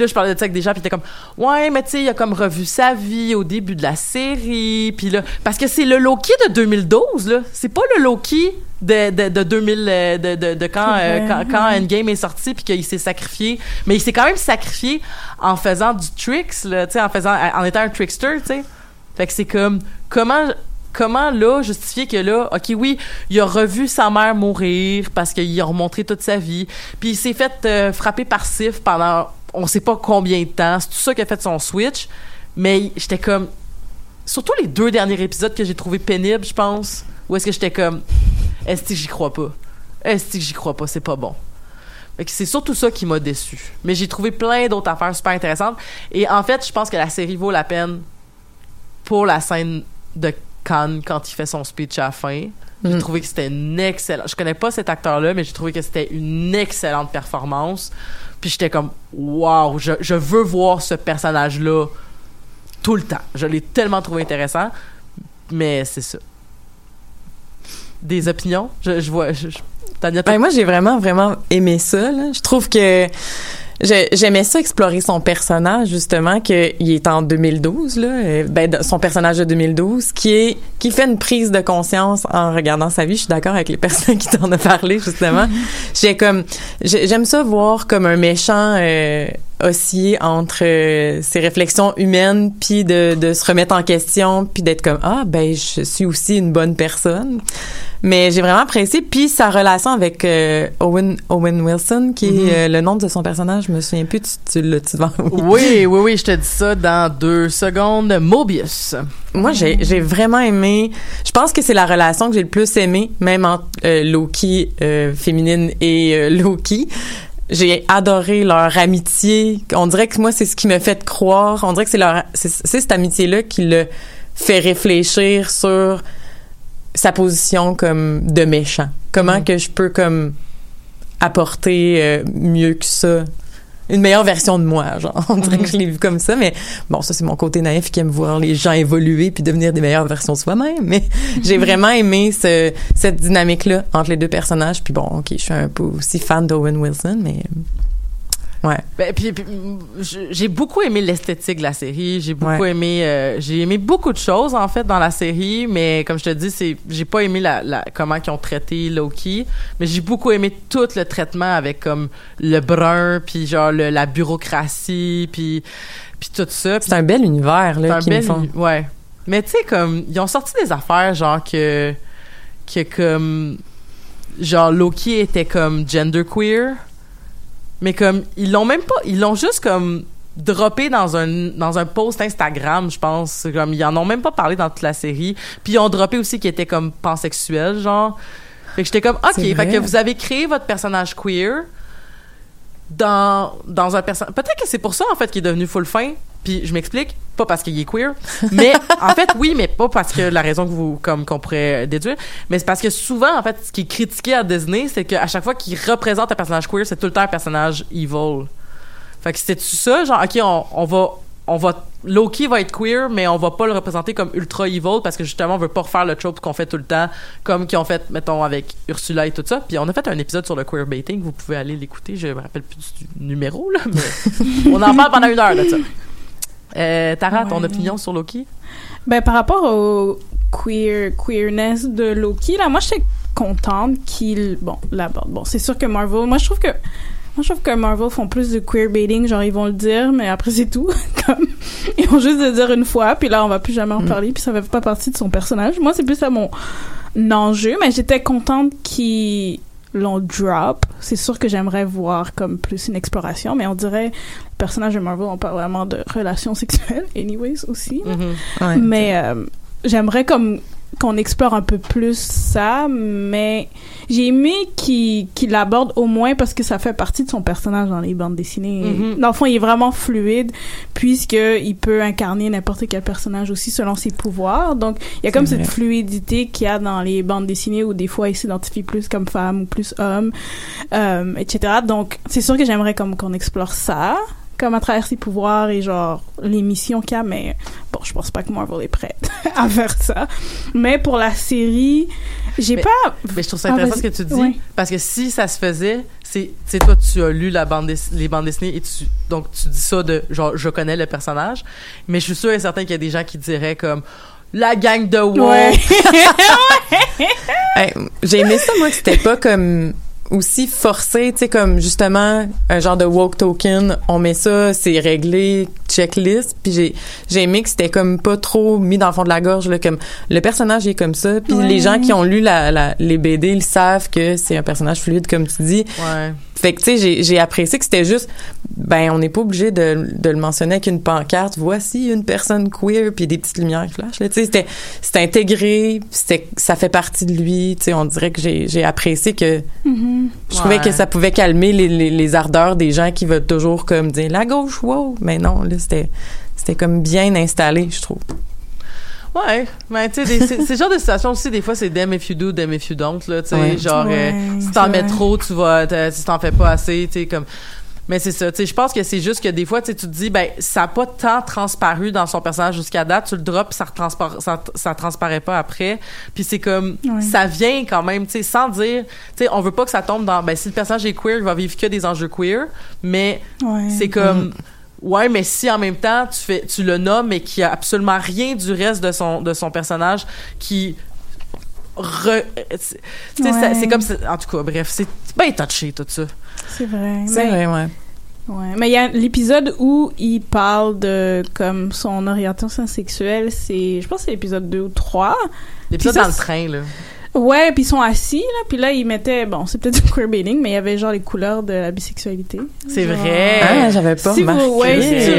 Puis là je parlais de ça avec des gens puis étaient comme ouais mais tu sais il a comme revu sa vie au début de la série puis là parce que c'est le Loki de 2012 là. C'est pas le Loki de, de, de 2000 euh, de, de, de quand, euh, quand quand Endgame est sorti puis qu'il s'est sacrifié. Mais il s'est quand même sacrifié en faisant du tricks là tu sais en faisant en étant un trickster tu sais. Fait que c'est comme comment comment là justifier que là, ok oui, il a revu sa mère mourir parce qu'il a remontré toute sa vie, puis il s'est fait euh, frapper par Sif pendant on sait pas combien de temps, c'est tout ça qui a fait son switch, mais j'étais comme surtout les deux derniers épisodes que j'ai trouvé pénibles, je pense, où est-ce que j'étais comme est-ce que j'y crois pas, est-ce que j'y crois pas, c'est pas bon. C'est surtout ça qui m'a déçu. Mais j'ai trouvé plein d'autres affaires super intéressantes. Et en fait, je pense que la série vaut la peine pour la scène de Khan quand il fait son speech à la fin. J'ai Mm. trouvé que c'était une excellente. Je connais pas cet acteur-là, mais j'ai trouvé que c'était une excellente performance. Puis j'étais comme, waouh, je, je veux voir ce personnage-là tout le temps. Je l'ai tellement trouvé intéressant. Mais c'est ça. Des opinions? Je, je vois. Je, Ben, moi, j'ai vraiment, vraiment aimé ça. là. Je trouve que j'aimais ça explorer son personnage, justement, qu'il est en 2012, là, euh, ben, son personnage de 2012, qui est qui fait une prise de conscience en regardant sa vie. Je suis d'accord avec les personnes qui t'en ont parlé, justement. j'ai comme j'ai- j'aime ça voir comme un méchant euh, osciller entre euh, ses réflexions humaines, puis de, de se remettre en question, puis d'être comme ah ben je suis aussi une bonne personne. Mais j'ai vraiment apprécié. Puis sa relation avec euh, Owen, Owen Wilson, qui est euh, le nom de son personnage, je me souviens plus, tu, tu l'as-tu devant Oui, oui, oui, je te dis ça dans deux secondes. Mobius. Moi, j'ai j'ai vraiment aimé. Je pense que c'est la relation que j'ai le plus aimée, même entre euh, Loki féminine et Loki. J'ai adoré leur amitié. On dirait que moi, c'est ce qui me fait croire. On dirait que c'est leur, c'est cette amitié-là qui le fait réfléchir sur sa position comme de méchant. Comment Mm. que je peux comme apporter euh, mieux que ça? Une meilleure version de moi genre. On dirait que je l'ai vu comme ça mais bon ça c'est mon côté naïf qui aime voir les gens évoluer puis devenir des meilleures versions de soi-même mais j'ai vraiment aimé ce, cette dynamique là entre les deux personnages puis bon ok je suis un peu aussi fan d'Owen Wilson mais ouais Ben, puis, puis, mm, j'ai beaucoup aimé l'esthétique de la série. J'ai beaucoup Ouais. aimé, euh, j'ai aimé beaucoup de choses en fait dans la série, mais comme je te dis, c'est, j'ai pas aimé la, la comment ils ont traité Loki, mais j'ai beaucoup aimé tout le traitement avec comme le brun, puis genre le- la bureaucratie, puis puis tout ça. c'est un bel univers là C'est un bel font ouais. Mais tu sais comme ils ont sorti des affaires genre que que comme genre Loki était comme genderqueer mais comme ils l'ont même pas ils l'ont juste comme droppé dans un dans un post Instagram je pense. Comme ils en ont même pas parlé dans toute la série. Puis ils ont droppé aussi qu'il était comme pansexuel genre. Fait que j'étais comme ok fait que vous avez créé votre personnage queer dans dans un personnage peut-être que c'est pour ça en fait qu'il est devenu full fin puis je m'explique pas parce qu'il est queer mais en fait oui mais pas parce que la raison que vous comme qu'on pourrait déduire mais c'est parce que souvent en fait ce qui est critiqué à Disney c'est qu'à chaque fois qu'il représente un personnage queer c'est tout le temps un personnage evil. Fait que c'est ça genre ok on, on va on va Loki va être queer mais on va pas le représenter comme ultra evil parce que justement on veut pas refaire le trope qu'on fait tout le temps comme qu'ils ont fait mettons avec Ursula et tout ça. Puis on a fait un épisode sur le queer baiting vous pouvez aller l'écouter je me rappelle plus du numéro là mais on en parle pendant une heure de ça. Euh, Tara ton opinion sur Loki Ben, par rapport au queer, queerness de Loki, là, moi, j'étais contente qu'il, bon, l'aborde. Bon, c'est sûr que Marvel, moi, je trouve que, moi, je trouve que Marvel font plus de queerbaiting, genre, ils vont le dire, mais après, c'est tout. Comme, ils vont juste le dire une fois, puis là, on va plus jamais en parler, puis ça fait pas partie de son personnage. Moi, c'est plus à mon enjeu, mais j'étais contente qu'ils l'ont drop. C'est sûr que j'aimerais voir comme plus une exploration, mais on dirait les personnages de Marvel ont pas vraiment de relations sexuelles, anyways, aussi. Mhm. Ouais. Mais euh, j'aimerais comme qu'on explore un peu plus ça, mais j'ai aimé qu'il qu'il l'aborde au moins parce que ça fait partie de son personnage dans les bandes dessinées. Mhm. Dans le fond, il est vraiment fluide puisque il peut incarner n'importe quel personnage aussi selon ses pouvoirs. Donc, il y a comme cette fluidité qu'il y a dans les bandes dessinées où des fois il s'identifie plus comme femme ou plus homme, euh, etc. Donc, c'est sûr que j'aimerais comme qu'on explore ça comme à travers ses pouvoirs et genre les missions qu'il y a, mais bon, je pense pas que Marvel est prête à faire ça. Mais pour la série, j'ai pas. Mais je trouve ça Ah, intéressant ce que tu dis parce que si ça se faisait, c'est tu sais toi tu as lu la bande les bandes dessinées et tu donc tu dis ça de genre je connais le personnage, mais je suis sûr et certain qu'il y a des gens qui diraient comme la gang de woke. Ouais. Hey, j'ai aimé ça moi que c'était pas comme aussi forcé tu sais comme justement un genre de woke token on met ça c'est réglé checklist puis j'ai j'ai aimé que c'était comme pas trop mis dans le fond de la gorge là comme le personnage est comme ça puis Ouais. les gens qui ont lu la, la les BD ils savent que c'est un personnage fluide comme tu dis Ouais. Fait que tu sais j'ai apprécié que c'était juste ben on n'est pas obligé de, de le mentionner avec une pancarte. Voici une personne queer puis des petites lumières qui flashent tu sais c'était c'était intégré ça fait partie de lui. Tu sais on dirait que j'ai apprécié que je trouvais Ouais. que ça pouvait calmer les, les, les ardeurs des gens qui veulent toujours comme dire la gauche wow. Mais non là c'était c'était comme bien installé je trouve Ouais, mais tu sais, des- c'est le genre de situation aussi, des fois, c'est damn if you do, damn if you don't, là, tu sais, Ouais. genre, euh, si t'en mets trop, tu vas, si t'en fais pas assez, tu sais, comme... Mais c'est ça, tu sais, je pense que c'est juste que des fois, tu sais, tu te dis, ben, ça a pas tant transparu dans son personnage jusqu'à date, tu le drops, ça, ça, ça transparaît pas après, puis c'est comme, Ouais. ça vient quand même, tu sais, sans dire, tu sais, on veut pas que ça tombe dans, ben, si le personnage est queer, il va vivre que des enjeux queer, mais Ouais. c'est comme ouais mais si en même temps tu fais tu le nommes mais qu'il y a absolument rien du reste de son de son personnage qui re- c'est Ouais. comme ça- en tout cas bref c'est bien touché tout ça C'est vrai. c'est vrai ouais Ouais, mais il y a l'épisode où il parle de comme son orientation sexuelle, c'est je pense que c'est l'épisode 2 ou 3. l'épisode dans le train là Ouais, puis ils sont assis là, puis là ils mettaient bon, c'est peut-être du queerbaiting, mais il y avait genre les couleurs de la bisexualité. c'est Genre- vrai ah j'avais pas si vous, remarqué ouais, si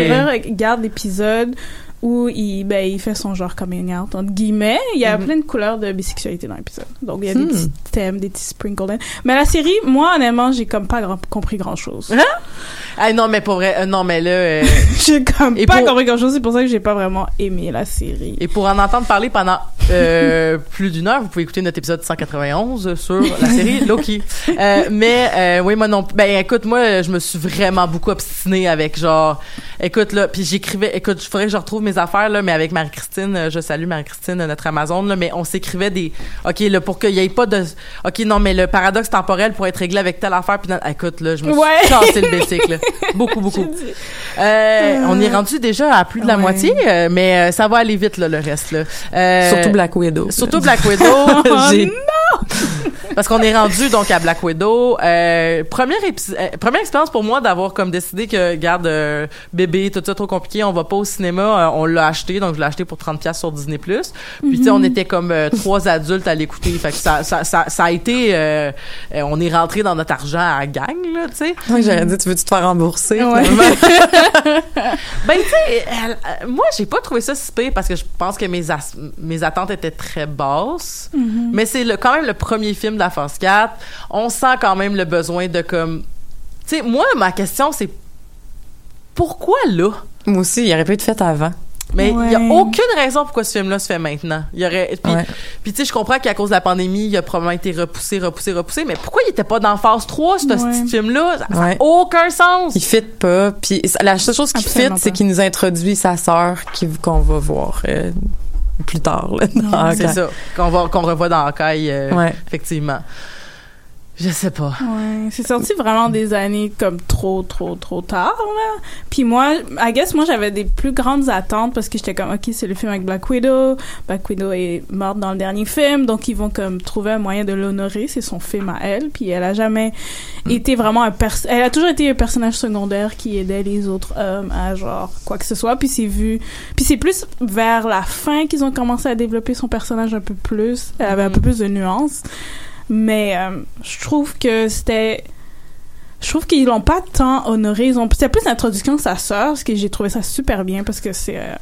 tu regardes l'épisode où il, ben, il fait son genre coming out, entre guillemets, il y a Mhm. plein de couleurs de bisexualité dans l'épisode. Donc, il y a des Hmm. petits thèmes, des petits sprinkles. in. Mais la série, moi, honnêtement, j'ai comme pas grand- compris grand chose. ah non mais pour vrai euh, non mais là euh, j'ai comme Et pas pour- compris grand chose, c'est pour ça que j'ai pas vraiment aimé la série. et pour en entendre parler pendant euh, plus d'une heure vous pouvez écouter notre épisode 191 sur la série Loki Euh, mais euh, oui moi non ben écoute moi je me suis vraiment beaucoup obstinée avec genre écoute là puis j'écrivais écoute il faudrait que je retrouve mes affaires là mais avec Marie-Christine euh, je salue Marie-Christine euh, notre Amazon là mais on s'écrivait des OK là pour qu'il y ait pas de OK non mais le paradoxe temporel pourrait être réglé avec telle affaire puis dans- écoute là je me suis Ouais. cassé le là. Beaucoup beaucoup. Euh, on est rendu déjà à plus de la Ouais. moitié mais ça va aller vite là le reste là. Euh, surtout Black Widow. surtout Black Widow. J'ai parce qu'on est rendu donc à Black Widow. Euh, première, euh, première expérience pour moi d'avoir comme décidé que, garde euh, bébé, tout ça trop compliqué, on va pas au cinéma. On l'a acheté, donc je l'ai acheté pour 30 pièces sur Disney+. Puis tu sais, on était comme trois adultes à l'écouter. Fait que ça, ça, ça, ça a été... on est rentré dans notre argent à gang, là, tu sais. oui j'aurais dit tu veux te faire rembourser Ouais. Ben, tu sais, moi, j'ai pas trouvé ça si pire parce que je pense que mes, as- mes attentes étaient très basses. Mais c'est le, quand même le premier film de la phase 4. On sent quand même le besoin de comme. Tu sais, moi, ma question, c'est pourquoi là? moi aussi il aurait pu être fait avant Mais il y a Ouais. aucune raison pourquoi ce film-là se fait maintenant. Il y aurait. Puis, Ouais. puis tu sais, je comprends qu'à cause de la pandémie, il a probablement été repoussé, repoussé, repoussé. Mais pourquoi il était pas dans phase 3, ce Ouais. petit film-là? Ça n'a Ouais. aucun sens. il fit pas puis la seule chose qui fit c'est qu'il nous introduit sa sœur qu'on va voir euh, plus tard là, dans C'est ça. Qu'on va, qu'on revoit dans Hawkeye, euh, Ouais. effectivement. Je sais pas. Ouais, c'est sorti vraiment des années comme trop, trop, trop tard, là. Puis moi, I guess, moi, j'avais des plus grandes attentes parce que j'étais comme, OK, c'est le film avec Black Widow. Black Widow est morte dans le dernier film, donc ils vont comme trouver un moyen de l'honorer. C'est son film à elle. Puis elle a jamais été vraiment un perso... Elle a toujours été un personnage secondaire qui aidait les autres hommes à genre quoi que ce soit. Puis c'est vu... Puis c'est plus vers la fin qu'ils ont commencé à développer son personnage un peu plus. Elle avait un peu plus de nuances. Mais euh, je trouve que c'était je trouve qu'ils l'ont pas tant honoré. Ils ont c'était plus l'introduction de sa sœur ce que j'ai trouvé ça super bien parce que c'est euh,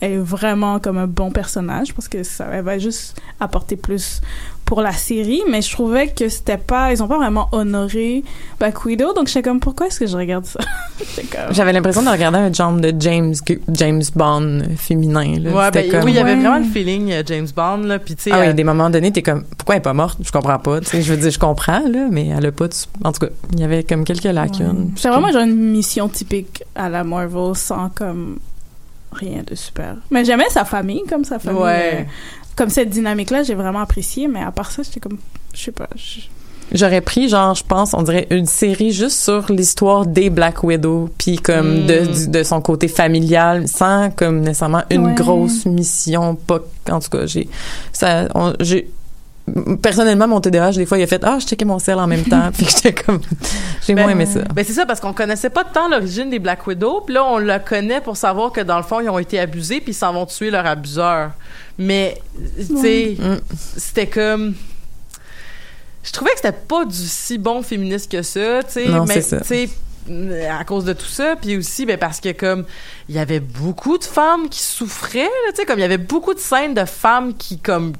est vraiment comme un bon personnage parce que ça elle va juste apporter plus pour la série mais je trouvais que c'était pas ils ont pas vraiment honoré Black Widow donc j'étais comme pourquoi est-ce que je regarde ça? Comme J'avais l'impression de regarder un genre de James James Bond féminin. Là. Ouais, ben, comme- oui, il y avait Ouais. vraiment le feeling euh, James Bond, là. Puis, tu sais, Ah oui, euh, des moments donnés, t'es comme, pourquoi elle est pas morte? Je comprends pas. Tu sais, je veux dire, je comprends, là, mais elle a pas de... En tout cas, il y avait comme quelques lacunes. c'est vraiment genre une mission typique à la Marvel sans comme rien de super mais j'aimais sa famille comme sa famille Ouais. euh, comme cette dynamique là j'ai vraiment apprécié mais à part ça j'étais comme je sais pas J'aurais pris, genre, je pense, on dirait une série juste sur l'histoire des Black Widow, puis comme Mm. de, du- de son côté familial, sans comme nécessairement une Ouais. grosse mission, pas... En tout cas, j'ai... Ça, j'ai... personnellement, mon TDAH, des fois, il a fait Ah, je checkais mon sel en même temps. puis j'étais comme. J'ai moins aimé ça. Ben c'est ça parce qu'on connaissait pas tant l'origine des Black Widow, puis là on le connaît pour savoir que dans le fond ils ont été abusés puis ils s'en vont tuer leur abuseur. Mais tu sais, Mm. c'était comme je trouvais que c'était pas du si bon féministe que ça, tu sais, mais tu sais à cause de tout ça puis aussi ben parce que comme il y avait beaucoup de femmes qui souffraient tu sais comme il y avait beaucoup de scènes de femmes qui comme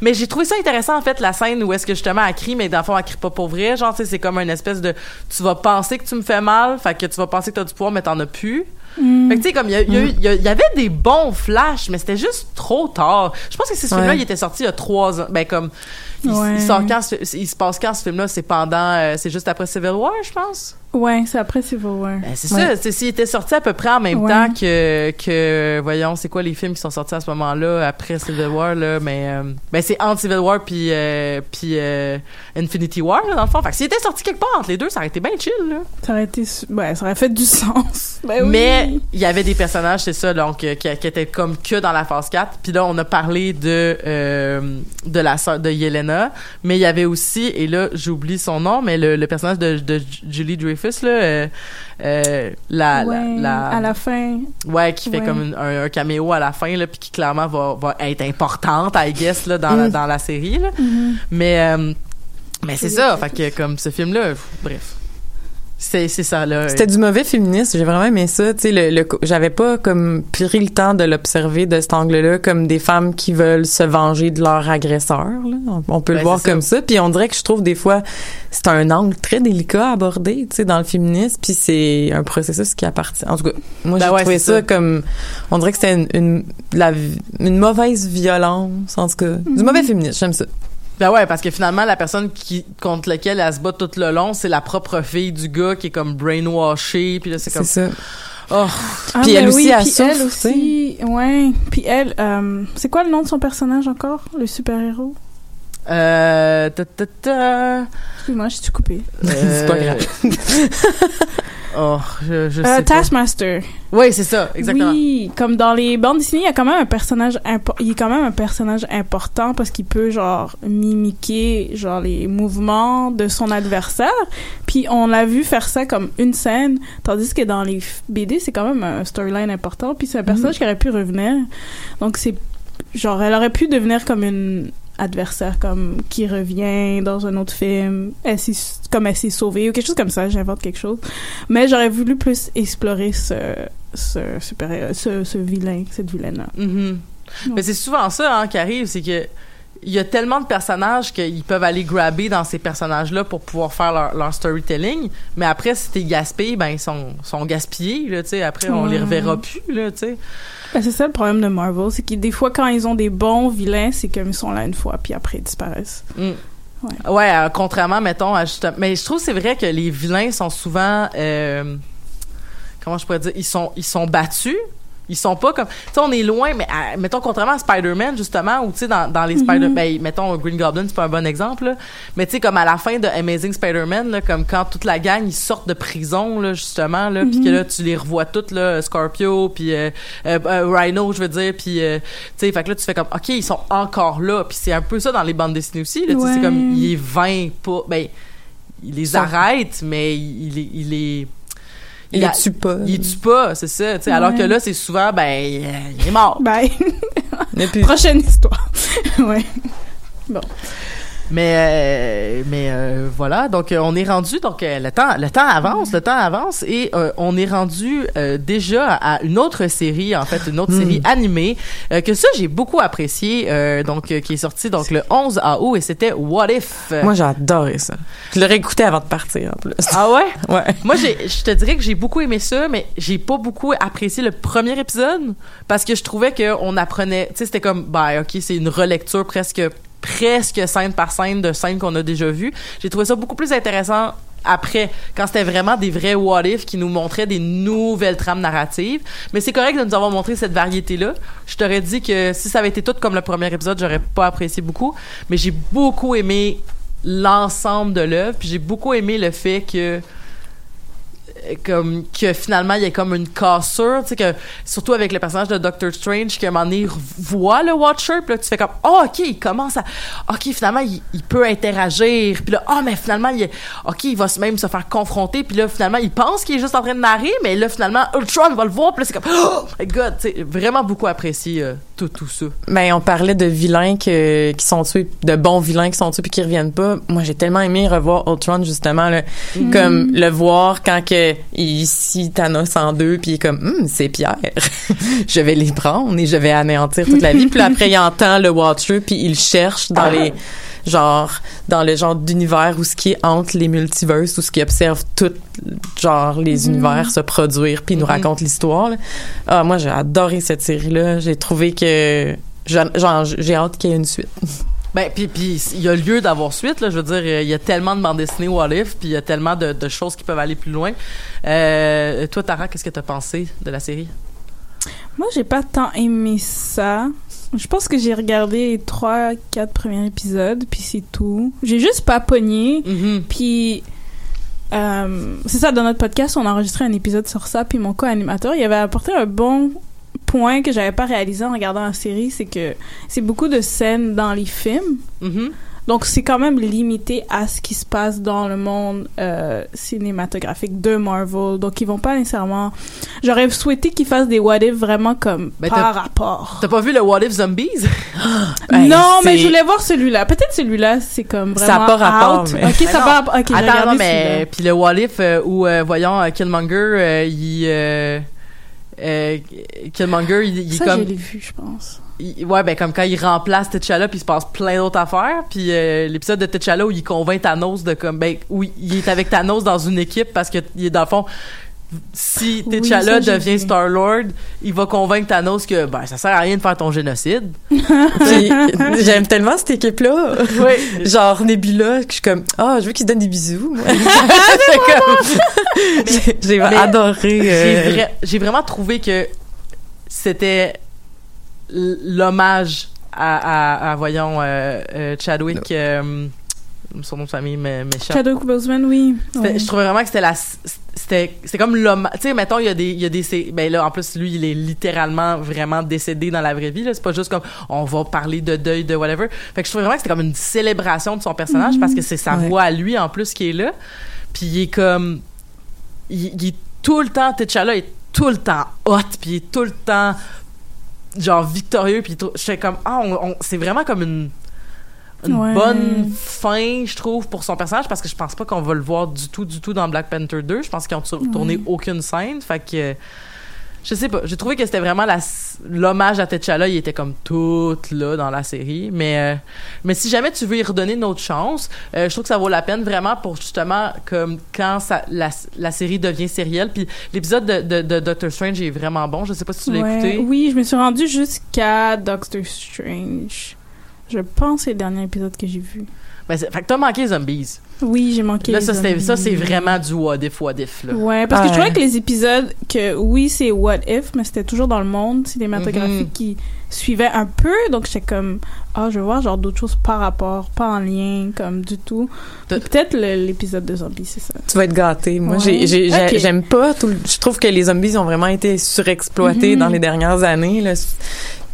mais j'ai trouvé ça intéressant en fait la scène où est-ce que justement elle crie mais dans le fond elle crie pas pour vrai. Genre c'est comme une espèce de tu vas penser que tu me fais mal fait que tu vas penser que t'as du pouvoir mais t'en as plus Mm. fait que tu sais comme il y, a- y a il y a- y avait des bons flashs mais c'était juste trop tard je pense que ce film-là Ouais. il était sorti il y a trois ans ben comme il, Ouais. il sort quand il se passe quand ce film-là? C'est pendant euh, c'est juste après Civil War je pense? Ouais, c'est après Civil War. ben, c'est Ouais. ça, c'est s'il était sorti à peu près en même Ouais. temps que que voyons, c'est quoi les films qui sont sortis à ce moment-là après Civil War là, mais euh, ben c'est entre Civil War puis euh, puis euh, Infinity War là, dans le fond. Fait que s'il était sorti quelque part entre les deux, ça aurait été bien chill là. Ça aurait été, ouais, ça aurait fait du sens. Ben oui. Mais il y avait des personnages, c'est ça, donc euh, qui, qui étaient comme que dans la phase 4. Puis là, on a parlé de euh, de la sœur de Yelena, mais il y avait aussi et là, j'oublie son nom, mais le, le personnage de, de Julie Dreyfus là, euh, euh, la, la- Ouais, la à la fin. Ouais, qui fait Ouais. comme une- un, un caméo à la fin, là, puis qui clairement va, va être importante, I guess, là, dans, la, Mm. dans la série. Là. Mhm. Mais, mais c'est ça, fait que comme ce film-là, bref. C'est c'est ça, là. C'était du mauvais féministe. J'ai vraiment aimé ça. Tu sais, le, le j'avais pas comme pris le temps de l'observer de cet angle-là comme des femmes qui veulent se venger de leur agresseur. là. On, on peut Ben, le voir c'est ça. comme ça. Puis on dirait que je trouve des fois c'est un angle très délicat à aborder, tu sais, dans le féminisme. Puis c'est un processus qui appartient. En tout cas, moi Ben j'ai ouais, trouvé ça, ça. comme on dirait que c'était une, une, la, une mauvaise violence. En tout cas, du mauvais féminisme. J'aime ça. Ben ouais, parce que finalement, la personne qui contre laquelle elle se bat tout le long, c'est la propre fille du gars qui est comme brainwashée, puis là, c'est C'est comme... ça. Oh, Ah, Puis elle aussi, oui, elle puis souffre, elle tu sais. aussi, ouais. Puis elle, euh, c'est quoi le nom de son personnage encore, le super-héros? Euh... ta, ta, ta, Excuse-moi, je suis coupée. C'est pas grave. oh, je, je Euh, sais pas. Taskmaster. Oui, c'est ça, exactement. Oui, comme dans les bandes dessinées, il y a quand même un personnage il est quand même un personnage important parce qu'il peut genre mimiquer genre les mouvements de son adversaire. Puis on l'a vu faire ça comme une scène, tandis que dans les BD, c'est quand même un storyline important. Puis c'est un personnage qui aurait pu revenir. Donc c'est genre elle aurait pu devenir comme une adversaire comme qui revient dans un autre film elle s'est- comme elle s'est sauvée ou quelque chose comme ça j'invente quelque chose mais j'aurais voulu plus explorer ce ce super ce, ce vilain cette vilaine là Mhm. Mais c'est souvent ça hein, qui arrive, c'est que il y a tellement de personnages qu'ils peuvent aller grabber dans ces personnages-là pour pouvoir faire leur, leur storytelling. Mais après, si t'es gaspillé, ben ils sont, sont gaspillés. Là, tu sais. après, on les reverra plus. Là, tu sais. Ben, c'est ça le problème de Marvel c'est que des fois quand ils ont des bons vilains c'est comme ils sont là une fois puis après ils disparaissent Mm. Ouais. Ouais, euh, contrairement, mettons, à juste... Mais je trouve que c'est vrai que les vilains sont souvent... euh, comment je pourrais dire? Ils sont, ils sont battus. Ils sont pas comme... Tu sais, on est loin, mais à- mettons, contrairement à Spider-Man, justement, ou tu sais, dans, dans les Spider... Ben, mettons, Green Goblin, c'est pas un bon exemple, là. Mais tu sais, comme à la fin de Amazing Spider-Man, là, comme quand toute la gang, ils sortent de prison, là, justement, là, puis que là, tu les revois toutes, là, Scorpio, puis euh, euh, euh, Rhino, je veux dire, puis... euh, tu sais, fait que là, tu fais comme, OK, ils sont encore là. Puis c'est un peu ça dans les bandes dessinées aussi, là. tu sais, C'est Ouais. comme, il est 20 pas... Ben, il les arrête, mais il, il, est- il est... Il a- les tue pas? il tue pas, c'est ça. Alors que là, c'est souvent, ben, il est mort. bye prochaine histoire ouais Mais, euh, mais euh, voilà, donc euh, on est rendu, donc euh, le temps, le temps avance, le temps avance, et euh, on est rendu euh, déjà à une autre série, en fait, une autre Hmm. série animée euh, que ça j'ai beaucoup apprécié, euh, donc euh, qui est sortie donc le 11 août et c'était What If? moi, j'ai adoré ça. Je l'aurais écouté avant de partir, en plus. ah ouais? Ouais. Moi, j'ai, je te dirais que j'ai beaucoup aimé ça, mais j'ai pas beaucoup apprécié le premier épisode parce que je trouvais qu'on apprenait, tu sais, c'était comme, bah, ok, c'est une relecture presque, presque scène par scène de scènes qu'on a déjà vues. J'ai trouvé ça beaucoup plus intéressant après, quand c'était vraiment des vrais what if qui nous montraient des nouvelles trames narratives. Mais c'est correct de nous avoir montré cette variété-là. Je t'aurais dit que si ça avait été tout comme le premier épisode, j'aurais pas apprécié beaucoup. Mais j'ai beaucoup aimé l'ensemble de l'œuvre, puis j'ai beaucoup aimé le fait que que finalement il y a comme une cassure, tu sais que surtout avec le personnage de Doctor Strange qui à un moment donné voit le Watcher, puis là tu fais comme oh ok il commence à ok finalement il, peut interagir, puis là ah mais finalement il ok il va même se faire confronter, puis là finalement il pense qu'il est juste en train de narrer, mais là finalement Ultron va le voir, puis là c'est comme oh my god, tu vraiment beaucoup apprécié euh, tout tout ça. Ben, on parlait de vilains que- qui sont tués, de bons vilains qui sont tués puis qui reviennent pas. Moi, j'ai tellement aimé revoir Ultron, justement, là, comme le voir quand que il scie Thanos en deux puis il est comme, Hum, c'est Pierre. je vais les prendre et je vais anéantir toute la vie. Puis là, après, il entend le Watcher puis il cherche dans les, genre, dans le genre d'univers où ce qui est entre les multiverses, où ce qui observe tout, genre, les univers se produire puis nous Mhm. raconte l'histoire, là. Ah, moi, j'ai adoré cette série-là. J'ai trouvé que genre, j'ai hâte qu'il y ait une suite. Ben, puis puis il y a lieu d'avoir suite, là. Je veux dire, il y a tellement de bandes dessinées What If, puis il y a tellement de, de choses qui peuvent aller plus loin. Euh, toi, Tara, qu'est-ce que t'as pensé de la série? Moi, j'ai pas tant aimé ça. Je pense que j'ai regardé les trois, quatre premiers épisodes, puis c'est tout. J'ai juste pas pogné. Mhm. Puis, euh, c'est ça, dans notre podcast, on a enregistré un épisode sur ça, puis mon co-animateur, il avait apporté un bon point que j'avais pas réalisé en regardant la série, c'est que c'est beaucoup de scènes dans les films. Mhm. Donc, c'est quand même limité à ce qui se passe dans le monde euh, cinématographique de Marvel. Donc, ils vont pas nécessairement... J'aurais souhaité qu'ils fassent des what if vraiment comme Ben, par rapport. T'as pas vu le What If Zombies? Non, mais je voulais voir celui-là. Peut-être celui-là, c'est comme Ça a vraiment pas rapport, out. mais- Ok, Mais ça non. va. Ok, j'ai Attends, non, mais puis le What If euh, où euh, voyons euh, Killmonger, il Killmonger, il, il est Ça, comme je l'ai vu, je pense. Il- ouais ben comme quand il remplace T'Challa puis il se passe plein d'autres affaires puis euh, l'épisode de T'Challa où il convainc Thanos de comme ben où il est avec Thanos dans une équipe parce que il est dans le fond si T'Challa devient. Star Lord, il va convaincre Thanos que ben ça sert à rien de faire ton génocide. J'aime tellement cette équipe-là. Oui. Genre Nebula, que je suis comme, ah, je veux qu'ils se donnent des bisous. J'ai- adoré. J'ai euh, vra- j'ai vraiment trouvé que c'était l'hommage à, à, à, voyons euh, euh, Chadwick euh, son nom de famille mais m'échappe. Chadwick Boseman, oui. Je trouvais vraiment que c'était la c'était c'est comme l'homme tu sais mettons il y a des il y a des c'est- ben là en plus lui il est littéralement vraiment décédé dans la vraie vie là c'est pas juste comme on va parler de deuil de whatever fait que je trouvais vraiment que c'était comme une célébration de son personnage parce que c'est sa Ouais. voix à lui en plus qui est là puis il est comme il, il est tout le temps T'Challa est tout le temps hot puis il est tout le temps genre victorieux puis tout- j'étais comme ah on, on- c'est vraiment comme une une Ouais. bonne fin, je trouve, pour son personnage, parce que je pense pas qu'on va le voir du tout, du tout dans Black Panther 2. Je pense qu'ils ont tour- tourné aucune scène. Fait que, je sais pas, j'ai trouvé que c'était vraiment l'hommage à T'Challa, il était comme tout là dans la série. Mais, euh, mais si jamais tu veux y redonner une autre chance, euh, je trouve que ça vaut la peine vraiment pour justement, comme quand ça, la, la série devient sérielle. Puis l'épisode de, de, de Doctor Strange est vraiment bon. Je sais pas si tu l'as Ouais. écouté. Oui, je me suis rendue jusqu'à Doctor Strange. Je pense que c'est le dernier épisode que j'ai vu. Ben, c'est- fait que t'as manqué Zombies. Oui, j'ai manqué. Là, les ça, c'est vraiment du what if, what if, là. Ouais, parce que je trouvais que les épisodes que oui, c'est what if, mais c'était toujours dans le monde cinématographique Mhm. qui suivait un peu, donc j'étais comme ah, je veux voir genre d'autres choses par rapport, pas en lien comme du tout. Peut-être l'épisode de zombies, c'est ça. Tu vas être gâté. Moi, Ouais. j'aime pas tout. le- Je trouve que les zombies ont vraiment été surexploités Mhm. dans les dernières années. Là.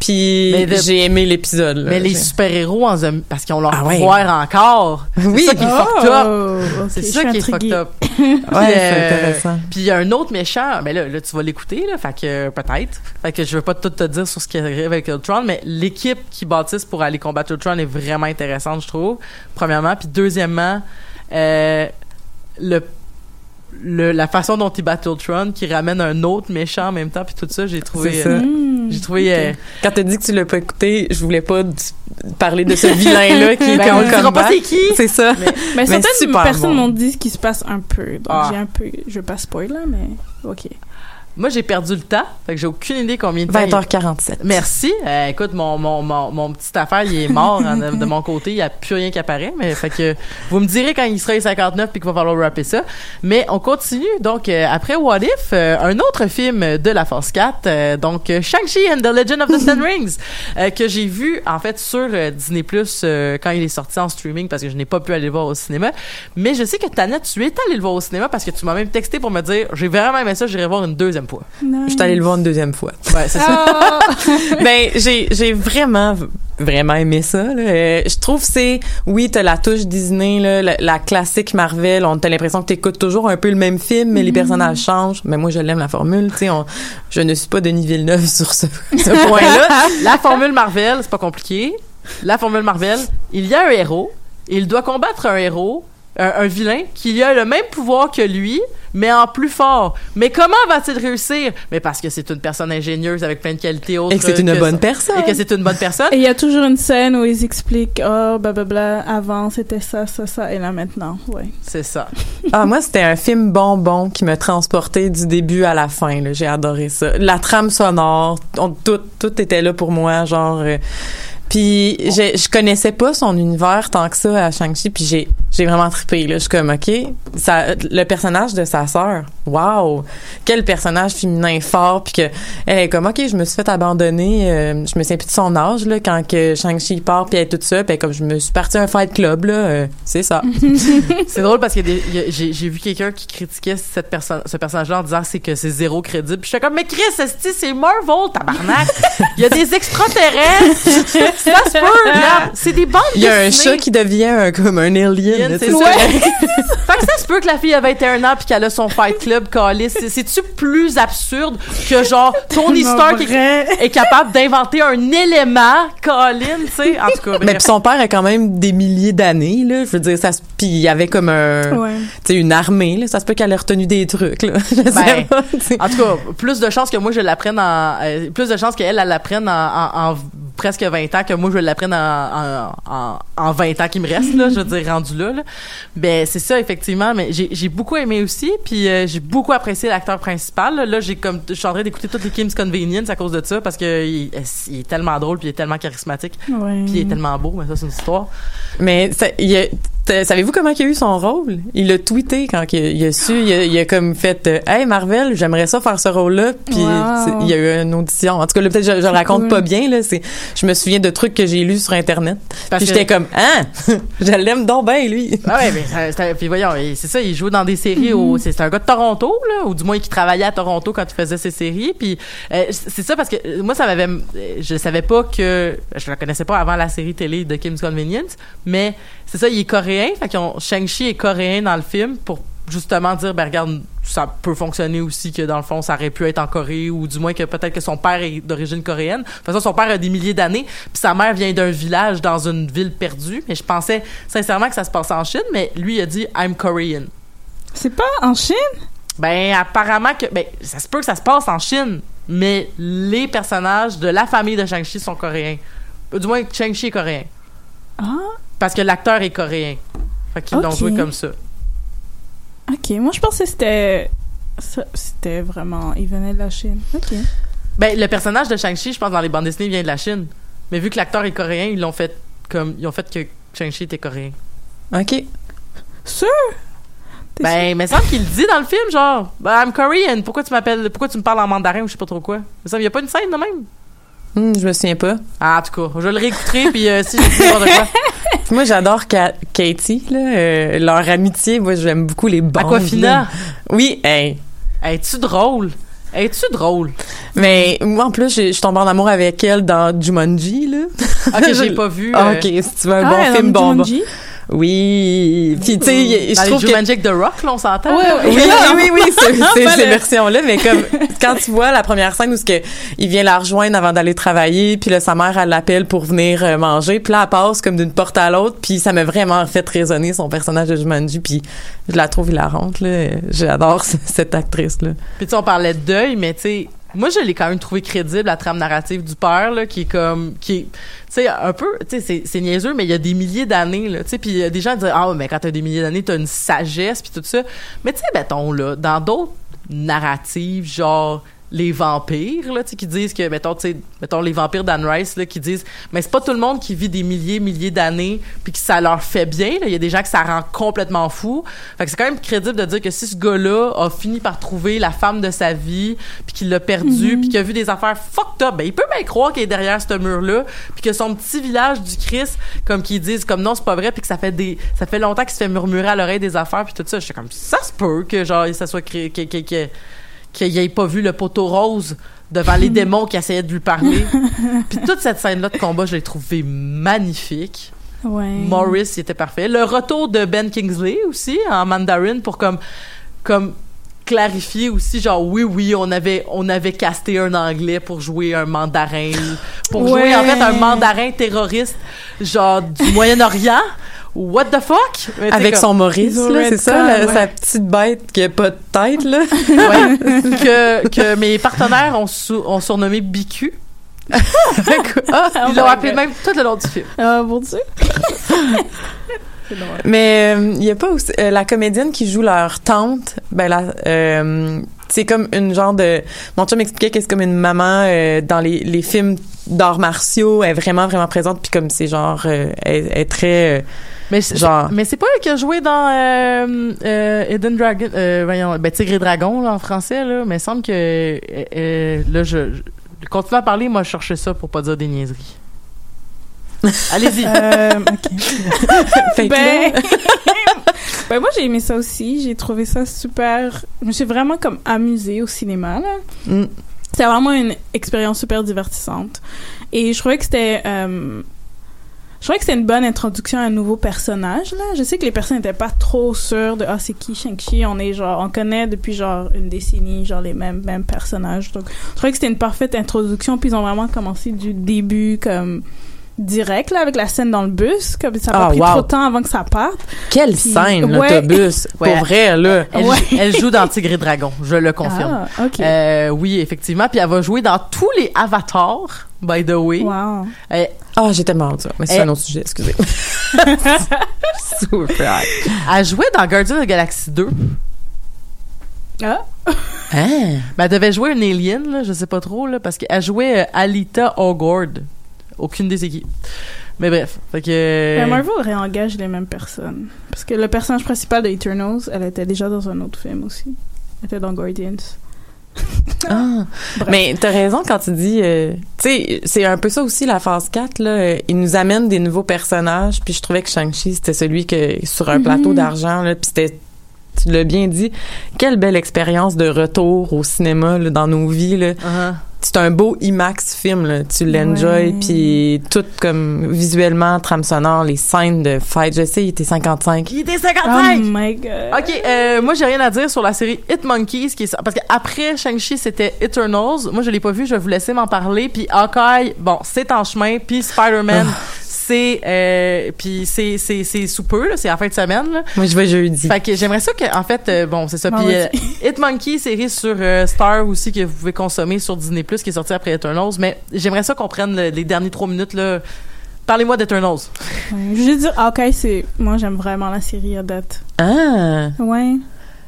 Puis j'ai aimé l'épisode. Mais les super-héros parce qu'ils ont leur Ah ouais. pouvoir encore. Oui. C'est ça qui est fucked up. Oh, C'est ça qui est fucked up. Ouais, c'est euh, intéressant. Puis il y a un autre méchant, mais là, là tu vas l'écouter, là, fait que peut-être. Fait que je veux pas tout te dire sur ce qui arrive avec Ultron, mais l'équipe qui bâtissent pour aller combattre Ultron est vraiment intéressante, je trouve. Premièrement, puis deuxièmement, euh, le le, la façon dont ils battent Ultron, qui ramène un autre méchant en même temps, puis tout ça, j'ai trouvé, C'est ça. euh, j'ai trouvé. euh, Quand t'as dit que tu l'as pas écouté, je voulais pas parler de ce vilain-là qui est ben, le le dira pas c'est qui. C'est ça. Mais certaines super personnes bon. m'ont dit ce qui se passe un peu, donc Ah. j'ai un peu, je veux pas spoiler là, mais ok. Moi, j'ai perdu le temps. Fait que j'ai aucune idée combien de temps. il- 20h47. Merci. Euh, écoute, mon, mon, mon, mon petit affaire, il est mort hein, de, de mon côté. Il n'y a plus rien qui apparaît. Mais fait que vous me direz quand il sera les 59 puis qu'il va falloir rapper ça. Mais on continue. Donc, euh, après What If, euh, un autre film de la Force 4. euh, donc, Shang-Chi and the Legend of the Ten Rings. que j'ai vu, en fait, sur Disney Plus quand il est sorti en streaming parce que je n'ai pas pu aller le voir au cinéma. Mais je sais que Tana, tu es allé le voir au cinéma parce que tu m'as même texté pour me dire j'ai vraiment aimé ça, j'irai voir une deuxième fois. Je suis allée le voir une deuxième fois. Ouais, c'est ça. Ben j'ai j'ai vraiment vraiment aimé ça là. Euh, je trouve que c'est oui t'as la touche Disney là, la, la classique Marvel on t'a l'impression que t'écoutes toujours un peu le même film mais les personnages changent mais moi je l'aime la formule tu sais on- je ne suis pas Denis Villeneuve sur ce, ce point là La formule Marvel, c'est pas compliqué. La formule Marvel, il y a un héros, il doit combattre un héros, un, un vilain, qui a le même pouvoir que lui, mais en plus fort. Mais comment va-t-il réussir? Mais parce que c'est une personne ingénieuse avec plein de qualités autres. et que c'est une que bonne ça. personne Et que c'est une bonne personne. Et il y a toujours une scène où ils expliquent, oh, blablabla, avant c'était ça, ça, ça, et là maintenant, ouais. C'est ça. ah moi c'était un film bonbon qui me transportait du début à la fin là j'ai adoré ça la trame sonore on- tout tout était là pour moi genre euh, puis je, je connaissais pas son univers tant que ça à Shang-Chi puis j'ai j'ai vraiment trippé là je suis comme OK ça le personnage de sa sœur wow quel personnage féminin fort puis que elle est comme OK je me suis fait abandonner euh, je me souviens plus de son âge là quand que Shang-Chi part puis elle est toute seule puis comme je me suis partie à un fight club là euh, c'est ça C'est drôle parce que j'ai j'ai vu quelqu'un qui critiquait cette personne, ce personnage-là en disant que c'est que c'est zéro crédible. Puis j'étais comme, mais Chris, c'est Marvel, tabarnak? Il y a des extraterrestres. ça se peut. C'est des bandes Il y a un chat qui devient un, comme un alien. c'est tu sais. ça. fait que ça se peut que la fille a 21 ans puis qu'elle a son fight club calice. C'est- C'est-tu plus absurde que genre Tony Stark est, est capable d'inventer un élément, Colin, tu sais? En tout cas, Mais puis son père a quand même des milliers d'années là, je veux dire ça se- puis il y avait comme un Ouais. tu sais une armée là, ça se peut qu'elle ait retenu des trucs là. Je sais Ben, pas, sais. En tout cas, plus de chances que moi je l'apprenne en euh, plus de chances qu'elle elle l'apprenne en, en, en presque 20 ans que moi je l'apprenne en, en, en, en 20 ans qui me reste là, je veux dire rendu là. là. Ben c'est ça effectivement, mais j'ai j'ai beaucoup aimé aussi puis euh, j'ai beaucoup apprécié l'acteur principal. Là, Là, j'ai comme je suis en train d'écouter toutes les Kim's Convenience à cause de ça parce que il, il est tellement drôle puis il est tellement charismatique Ouais. puis il est tellement beau, mais ça c'est une histoire. Mais ça- il a- t'as- savez-vous comment il a eu son rôle? Il a tweeté quand il a, il a su, il a, il a comme fait euh, "Hey Marvel, j'aimerais ça faire ce rôle-là." Puis Wow. il y a eu une audition. En tout cas, là, peut-être je, je raconte cool. pas bien là, c'est je me souviens de trucs que j'ai lus sur internet. Parce puis que- j'étais comme "Hein, je l'aime donc bien lui." Ah ouais, mais ça- c'était- puis voyons, c'est ça, il jouait dans des séries Mm-hmm. au, c'est c'est un gars de Toronto là, ou du moins qui travaillait à Toronto quand il faisait ses séries, puis euh, c'est ça parce que euh, moi ça m'avait, euh, je savais pas que, je la connaissais pas avant la série télé de Kim's Convenience, mais c'est ça, il est coréen, fait qu'ils ont Shang-Chi est coréen dans le film pour justement dire ben regarde ça peut fonctionner aussi que dans le fond ça aurait pu être en Corée ou du moins que peut-être que son père est d'origine coréenne. De toute façon son père a des milliers d'années puis sa mère vient d'un village dans une ville perdue mais je pensais sincèrement que ça se passait en Chine mais lui il a dit I'm Korean. C'est pas en Chine? Ben apparemment que ben ça se peut que ça se passe en Chine mais les personnages de la famille de Shang-Chi sont coréens. Euh, Du moins Shang-Chi est coréen Ah, parce que l'acteur est coréen. Fait qu'ils l'ont Ok. joué comme ça. ok. Moi, je pensais que c'était. C'était vraiment. Il venait de la Chine. Ok. Ben, le personnage de Shang-Chi, je pense, dans les bandes dessinées, vient de la Chine. Mais vu que l'acteur est coréen, ils l'ont fait comme. Ils ont fait que Shang-Chi était coréen. OK. Sûr? Ben, il me semble qu'il le dit dans le film, genre, ben, I'm Korean, pourquoi tu m'appelles, pourquoi tu me parles en mandarin ou je sais pas trop quoi. Il me semble, il y a pas une scène de même? Hmm, je me souviens pas. Ah, en tout cas, je le réécouterai, puis euh, si je n'importe quoi. Moi, j'adore Ka- Katie, là, euh, leur amitié. Moi, j'aime beaucoup les bandes. Aquafina, là. Oui, hey. es-tu drôle? Es-tu drôle? Mais moi, en plus, je suis tombée en amour avec elle dans Jumanji, là. Ok, j'ai pas vu. Ah, euh, OK, si tu veux un Ah, bon film bonbon. Jumanji? Oui. Puis, tu sais, je trouve que... Avec The Rock, là, on s'entend? Ouais. Oui, oui, oui, oui, c'est- ces versions-là, mais comme quand tu vois la première scène où ce que il vient la rejoindre avant d'aller travailler, puis là sa mère elle l'appelle pour venir euh, manger, puis là elle passe comme d'une porte à l'autre, puis ça m'a vraiment fait résonner son personnage de Jumanji, puis je la trouve hilarante là, j'adore cette actrice là. Puis tu on parlait de deuil, mais tu sais, moi je l'ai quand même trouvé crédible la trame narrative du père là, qui est comme, qui tu sais, un peu, tu sais, c'est- niaiseux, mais il y a des milliers d'années là, tu sais, puis il y a des gens disent ah mais quand t'as des milliers d'années t'as une sagesse puis tout ça, mais tu sais, mettons là, dans d'autres narrative, genre les vampires là, tu sais, qui disent que mettons, tu sais, mettons les vampires d'Anne Rice là, qui disent, mais c'est pas tout le monde qui vit des milliers, milliers d'années puis que ça leur fait bien. Il y a des gens que ça rend complètement fou. Fait que c'est quand même crédible de dire que si ce gars-là a fini par trouver la femme de sa vie puis qu'il l'a perdu puis qu'il a vu des affaires fucked up, ben il peut bien croire qu'il est derrière ce mur-là puis que son petit village du Christ, comme qu'ils disent, comme non c'est pas vrai puis que ça fait des, ça fait longtemps qu'il se fait murmurer à l'oreille des affaires puis tout ça. J'étais comme ça se peut que genre ça soit créé, que, que, que- qu'il ait pas vu le poteau rose devant les démons qui essayaient de lui parler. Puis toute cette scène-là de combat, je l'ai trouvée magnifique. Ouais. Morris, il était parfait. Le retour de Ben Kingsley aussi en Mandarin pour comme comme clarifier aussi genre oui oui on avait on avait casté un anglais pour jouer un mandarin pour jouer en fait un mandarin terroriste genre du Moyen-Orient what the fuck? Mais Avec son Maurice, c'est ça, ouais. sa petite bête qui a pas de tête, là. Que, que mes partenaires ont, sou- ont surnommé BQ. ah, ils l'ont appelé même tout le long du film. Ah, bon Dieu. Mais il y a pas aussi euh, la comédienne qui joue leur tante, ben la euh, c'est comme une genre de mon chum m'expliquait que c'est comme une maman euh, dans les, les films d'arts martiaux, elle est vraiment vraiment présente puis comme c'est genre euh, elle, elle est très euh, Mais c'est, Genre. mais c'est pas elle qui a joué dans euh, euh, Hidden Dragon, euh, voyons, ben, Tigre et Dragon là, en français, là, mais il semble que euh, là, je, je continue à parler, moi je cherchais ça pour pas dire des niaiseries. Allez-y. Euh, ok. fait que Ben, ben moi j'ai aimé ça aussi. J'ai trouvé ça super. Je me suis vraiment comme amusée au cinéma là. Mm. C'était vraiment une expérience super divertissante. Et je trouvais que c'était euh, je trouvais que c'était une bonne introduction à un nouveau personnage là. Je sais que les personnes n'étaient pas trop sûres de ah c'est qui Shang-Chi? On est genre on connaît depuis genre une décennie genre les mêmes mêmes personnages. Donc je trouvais que c'était une parfaite introduction. Puis ils ont vraiment commencé du début comme direct là avec la scène dans le bus comme ça a pas Ah, pris wow. trop de temps avant que ça parte quelle Puis- scène ouais. l'autobus Ouais. pour vrai là. Elle, Ouais. elle joue dans Tigre et Dragon, je le confirme. ah ok Euh, oui, effectivement. Puis elle va jouer dans tous les avatars, by the way. wow Euh, Ah, j'ai tellement hâte ça. Mais c'est un autre sujet, excusez. Super. elle jouait dans Guardians of the Galaxy 2. ah Hein? Ben, elle devait jouer une alien, là, je sais pas trop, là, parce qu'elle jouait euh, Alita Hogord. Aucune des équipes. Mais bref, fait que... Ben, Marvel réengage les mêmes personnes parce que le personnage principal de Eternals elle était déjà dans un autre film aussi elle était dans Guardians Ah. Mais t'as raison quand tu dis, euh, tu sais, c'est un peu ça aussi la phase 4 là. euh, Il nous amène des nouveaux personnages, puis je trouvais que Shang-Chi c'était celui que sur un plateau Mhm. d'argent là, puis c'était tu l'as bien dit, quelle belle expérience de retour au cinéma là, dans nos vies là. Uh-huh. C'est un beau IMAX film là, tu l'enjoy puis tout comme visuellement, trame sonore, les scènes de fight, je sais, il était 55. Il était oh 55! my god Ok, euh, moi j'ai rien à dire sur la série Hit Monkeys qui est parce qu'après Shang-Chi c'était Eternals. Moi je l'ai pas vu, je vais vous laisser m'en parler. Puis Hawkeye, bon c'est en chemin. Puis Spider-Man, c'est euh, puis c'est c'est c'est sous peu là, c'est en fin de semaine. Là. Moi je vais jeudi. Fait que j'aimerais ça que en fait euh, bon c'est ça. Puis euh, Monkey série sur euh, Star aussi que vous pouvez consommer sur Disney Plus qui est sorti après Eternals. Mais j'aimerais ça qu'on prenne le- les derniers trois minutes là. Parlez-moi d'Eternals. Ouais. je veux juste dire Hawkeye c'est moi j'aime vraiment la série à date Ah, ouais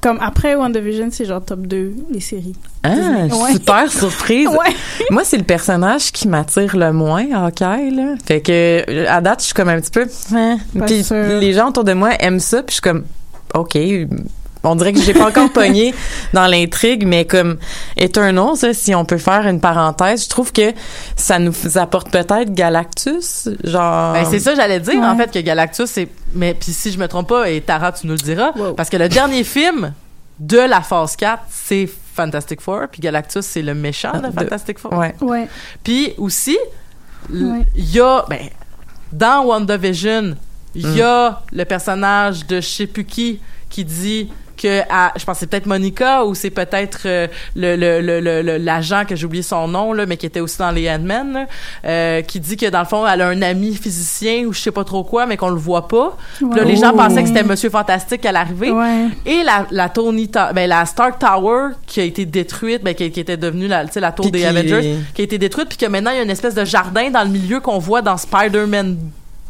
comme après WandaVision c'est genre top 2 les séries ah, Ouais. super surprise. ouais Moi, c'est le personnage qui m'attire le moins, Hawkeye, là. Fait que, euh, à date, je suis comme un petit peu, hein. Puis sûr. les gens autour de moi aiment ça, puis je suis comme, OK. On dirait que j'ai pas encore pogné dans l'intrigue, mais comme Eternals, ça, si on peut faire une parenthèse, je trouve que ça nous apporte peut-être Galactus, genre. Ben, c'est ça, j'allais dire, Ouais. en fait, que Galactus, c'est. Mais, puis si je me trompe pas, et Tara, tu nous le diras, Wow. parce que le dernier film de la phase 4, c'est Fantastic Four, puis Galactus, c'est le méchant de Ah, de- Fantastic Four. Ouais. ouais Puis aussi, il Ouais. y a. Ben, dans WandaVision, il y a le personnage de je sais plus qui qui dit que à- je pense que c'est peut-être Monica ou c'est peut-être euh, le l'agent que j'ai oublié son nom là mais qui était aussi dans les là, euh, qui dit que dans le fond elle a un ami physicien ou je sais pas trop quoi mais qu'on le voit pas. Puis là, les gens Oh. pensaient que c'était Monsieur Fantastique à l'arrivée. ouais Et la, la Tony Ta- ben, la Stark Tower qui a été détruite, ben, qui, qui était devenue la, la tour Puis des qui- Avengers, qui a été détruite, puis que maintenant il y a une espèce de jardin dans le milieu qu'on voit dans Spider-Man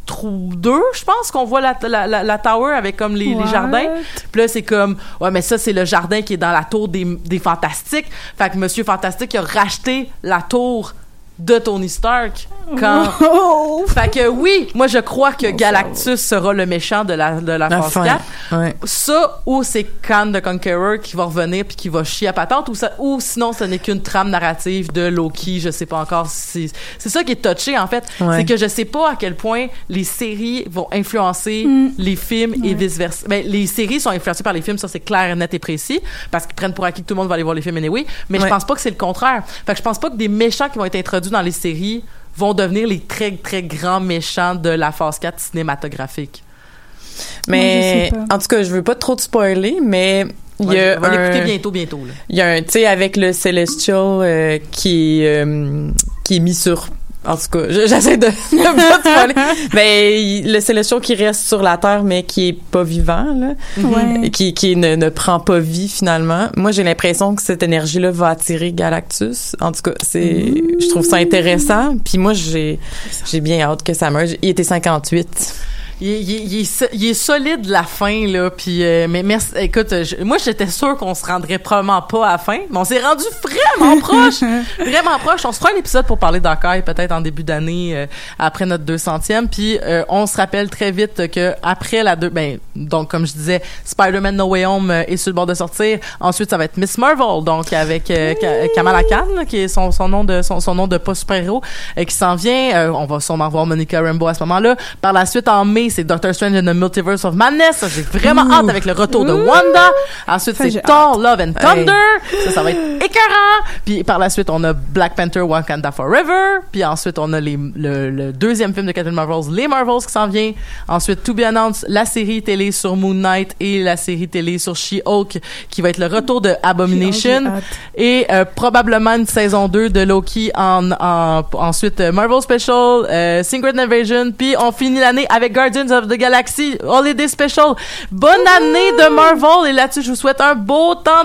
trou deux, je pense qu'on voit la, la, la, la tower avec comme les, les jardins. Puis là, c'est comme, ouais, mais ça, c'est le jardin qui est dans la tour des, des Fantastiques. Fait que Monsieur Fantastique a racheté la tour de Tony Stark quand... Oh! fait que oui, moi, je crois que Galactus sera le méchant de la, de la, La phase fin. 4. Ouais. Ça, ou c'est Khan the Conqueror qui va revenir puis qui va chier à patente, ou, ça, ou sinon, ce n'est qu'une trame narrative de Loki, je sais pas encore si... C'est ça qui est touché, en fait. Ouais. C'est que je sais pas à quel point les séries vont influencer les films et vice-versa. Ben, les séries sont influencées par les films, ça c'est clair, net et précis, parce qu'ils prennent pour acquis que tout le monde va aller voir les films anyway, mais je Ouais. pense pas que c'est le contraire. Fait que je pense pas que des méchants qui vont être introduits dans les séries vont devenir les très, très grands méchants de la phase 4 cinématographique. Mais en tout cas, je veux pas trop te spoiler, mais il y a on va l'écouter un, bientôt, bientôt. Il y a un, tu sais, avec le Celestial euh, qui est, euh, qui est mis sur en tout cas, je- j'essaie de ne pas te spoiler. Mais il- le Celestial qui reste sur la Terre, mais qui est pas vivant, là, Ouais. et qui, qui ne, ne prend pas vie finalement. Moi, j'ai l'impression que cette énergie-là va attirer Galactus. En tout cas, c'est, je trouve ça intéressant. Puis moi, j'ai, j'ai bien hâte que ça meure. Il était 58. Il, est- il il il est solide la fin là puis euh, mais merci écoute je- moi j'étais sûre qu'on se rendrait probablement pas à la fin mais on s'est rendu vraiment proche vraiment proche. On se fera un épisode pour parler d'Hawkeye peut-être en début d'année euh, après notre 200e puis euh, on se rappelle très vite que après la deux ben donc comme je disais Spider-Man No Way Home euh, est sur le bord de sortir. Ensuite ça va être Miss Marvel donc avec euh, Ka- Kamala Khan là, qui est son, son nom de son, son nom de pas super-héros euh, qui s'en vient. Euh, on va sûrement voir Monica Rambeau à ce moment-là. Par la suite en mai c'est Doctor Strange and the Multiverse of Madness. Ça, j'ai vraiment hâte avec le retour de Wanda. Ensuite c'est Thor Love and Thunder. Ça ça va être écœurant. Puis par la suite on a Black Panther Wakanda Forever. Puis ensuite on a les, le, le deuxième film de Captain Marvels les Marvels qui s'en vient. Ensuite to be announced la série télé sur Moon Knight et la série télé sur She-Hulk qui va être le retour de Abomination. Et euh, probablement une saison 2 de Loki en, en ensuite euh, Marvel Special euh, Secret Invasion. Puis on finit l'année avec Guardians of the Galaxy Holiday Special. Bonne année de Marvel et là-dessus je vous souhaite un beau temps